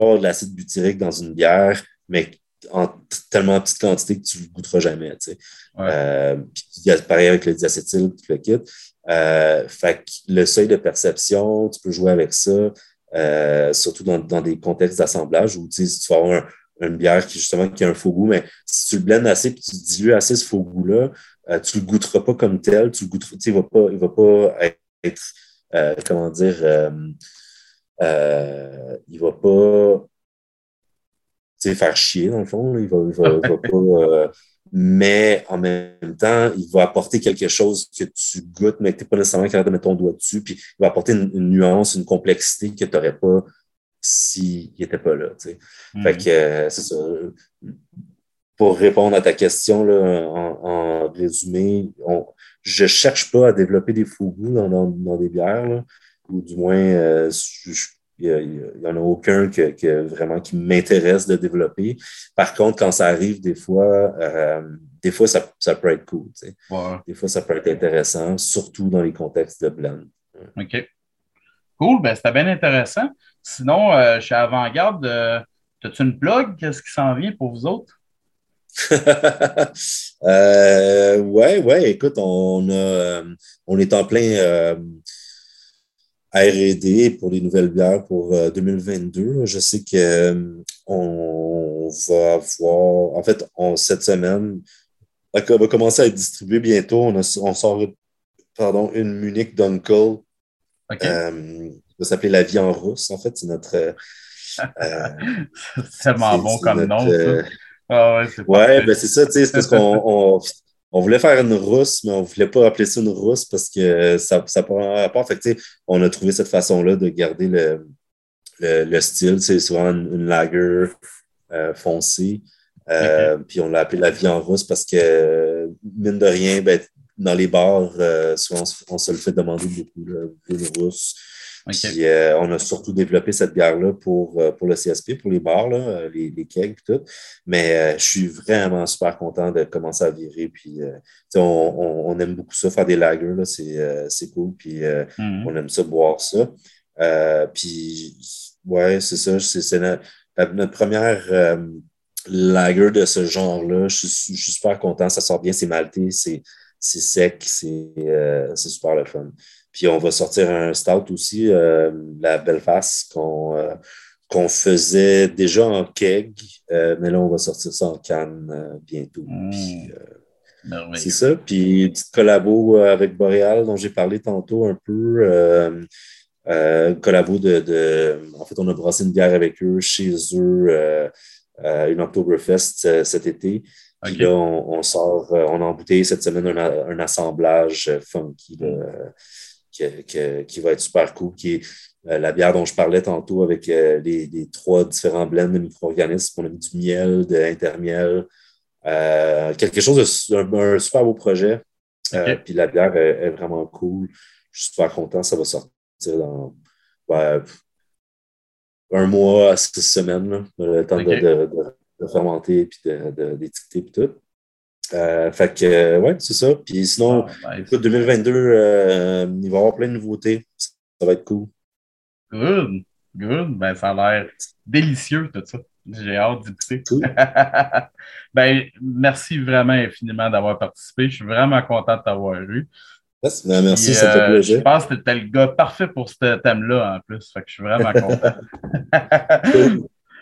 de l'acide butyrique dans une bière, mais en tellement petite quantité que tu ne goûteras jamais. Tu sais. Euh, puis, pareil avec le diacétyl, tu le quittes. Euh, fait que le seuil de perception, tu peux jouer avec ça, euh, surtout dans, dans, des contextes d'assemblage où tu, vas avoir une bière qui justement qui a un faux goût, mais si tu le blends assez et tu dilues assez ce faux goût-là, tu ne le goûteras pas comme tel, tu le goûteras, tu il ne va pas, il va pas être, comment dire, il ne va pas faire chier, dans le fond. Il va, va, pas. Euh, mais en même temps, il va apporter quelque chose que tu goûtes, mais que tu n'es pas nécessairement capable de mettre ton doigt dessus. Puis il va apporter une, nuance, une complexité que tu n'aurais pas s'il n'était pas là. Fait mm-hmm. que euh, c'est ça. Pour répondre à ta question, là, en, résumé, je ne cherche pas à développer des faux goûts dans, des bières, ou du moins, euh, je, il n'y en a aucun que, vraiment qui m'intéresse de développer. Par contre, quand ça arrive, des fois, euh, des fois ça, ça, peut être cool. Des fois, ça peut être intéressant, surtout dans les contextes de blend. OK. Cool, ben, c'était bien intéressant. Sinon, euh, chez Avant-Garde, euh, as-tu une blog? Qu'est-ce qui s'en vient pour vous autres? euh, ouais, ouais, écoute, on, a, on est en plein R&D pour les nouvelles bières pour 2022. Euh, Je sais qu'on euh, va avoir, en fait, cette semaine, on va commencer à être distribué bientôt. On, sort pardon, une Munich Dunkel. Euh, va s'appeler La vie en russe, en fait. C'est notre. c'est tellement bon comme nom, ça. Ah ouais, ben c'est ça, tu sais, c'est parce qu'on on voulait faire une rousse, mais on ne voulait pas appeler ça une rousse parce que ça ça prend rapport. Fait on a trouvé cette façon-là de garder le, le, style. C'est souvent une, lager euh, foncée. Euh, puis on l'a appelé la vie en rousse parce que, mine de rien, ben, dans les bars, euh, souvent on, se le fait demander beaucoup, une rousse. Euh, on a surtout développé cette bière-là pour, euh, pour le CSP, pour les bars, euh, les, les kegs et tout. Mais je suis vraiment super content de commencer à virer. Puis, on, aime beaucoup ça, faire des lagers, c'est cool. Puis, mm-hmm. on aime ça, boire ça. puis, ouais, c'est ça. C'est notre, première lager de ce genre-là. Je suis super content. Ça sort bien, c'est malté, c'est sec, c'est super le fun. Puis on va sortir un stout aussi, euh, la Belfast, qu'on euh, qu'on faisait déjà en keg, euh, mais là, on va sortir ça en canne bientôt. Mmh. c'est ça. Puis, une petite collabo avec Boreal dont j'ai parlé tantôt un peu. collabo de, En fait, on a brassé une bière avec eux chez eux, une Oktoberfest cet été. Puis là, on, sort, on a embouteillé cette semaine un, assemblage funky qui va être super cool, qui est euh, la bière dont je parlais tantôt avec euh, les, trois différents blends de micro-organismes. On a mis du miel, de l'intermiel, euh, quelque chose de un, super beau projet. puis la bière est, vraiment cool. Je suis super content. Ça va sortir dans un mois à six semaines, le temps de, fermenter puis d'étiqueter et tout. Euh, fait que, euh, ouais, c'est ça. Puis sinon, ah, écoute, 2022, euh, il va y avoir plein de nouveautés. Ça va être cool. Good, good. Ben, ça a l'air délicieux, tout ça. J'ai hâte d'écouter. ben, merci vraiment infiniment d'avoir participé. Je suis vraiment content de t'avoir eu. Ben, merci, ça fait plaisir. Je pense que tu le gars parfait pour ce thème-là en plus. Fait que je suis vraiment content.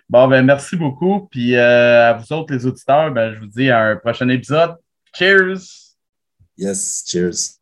Bon, ben merci beaucoup. Puis euh, à vous autres, les auditeurs, ben, je vous dis à un prochain épisode. Cheers! Yes, cheers.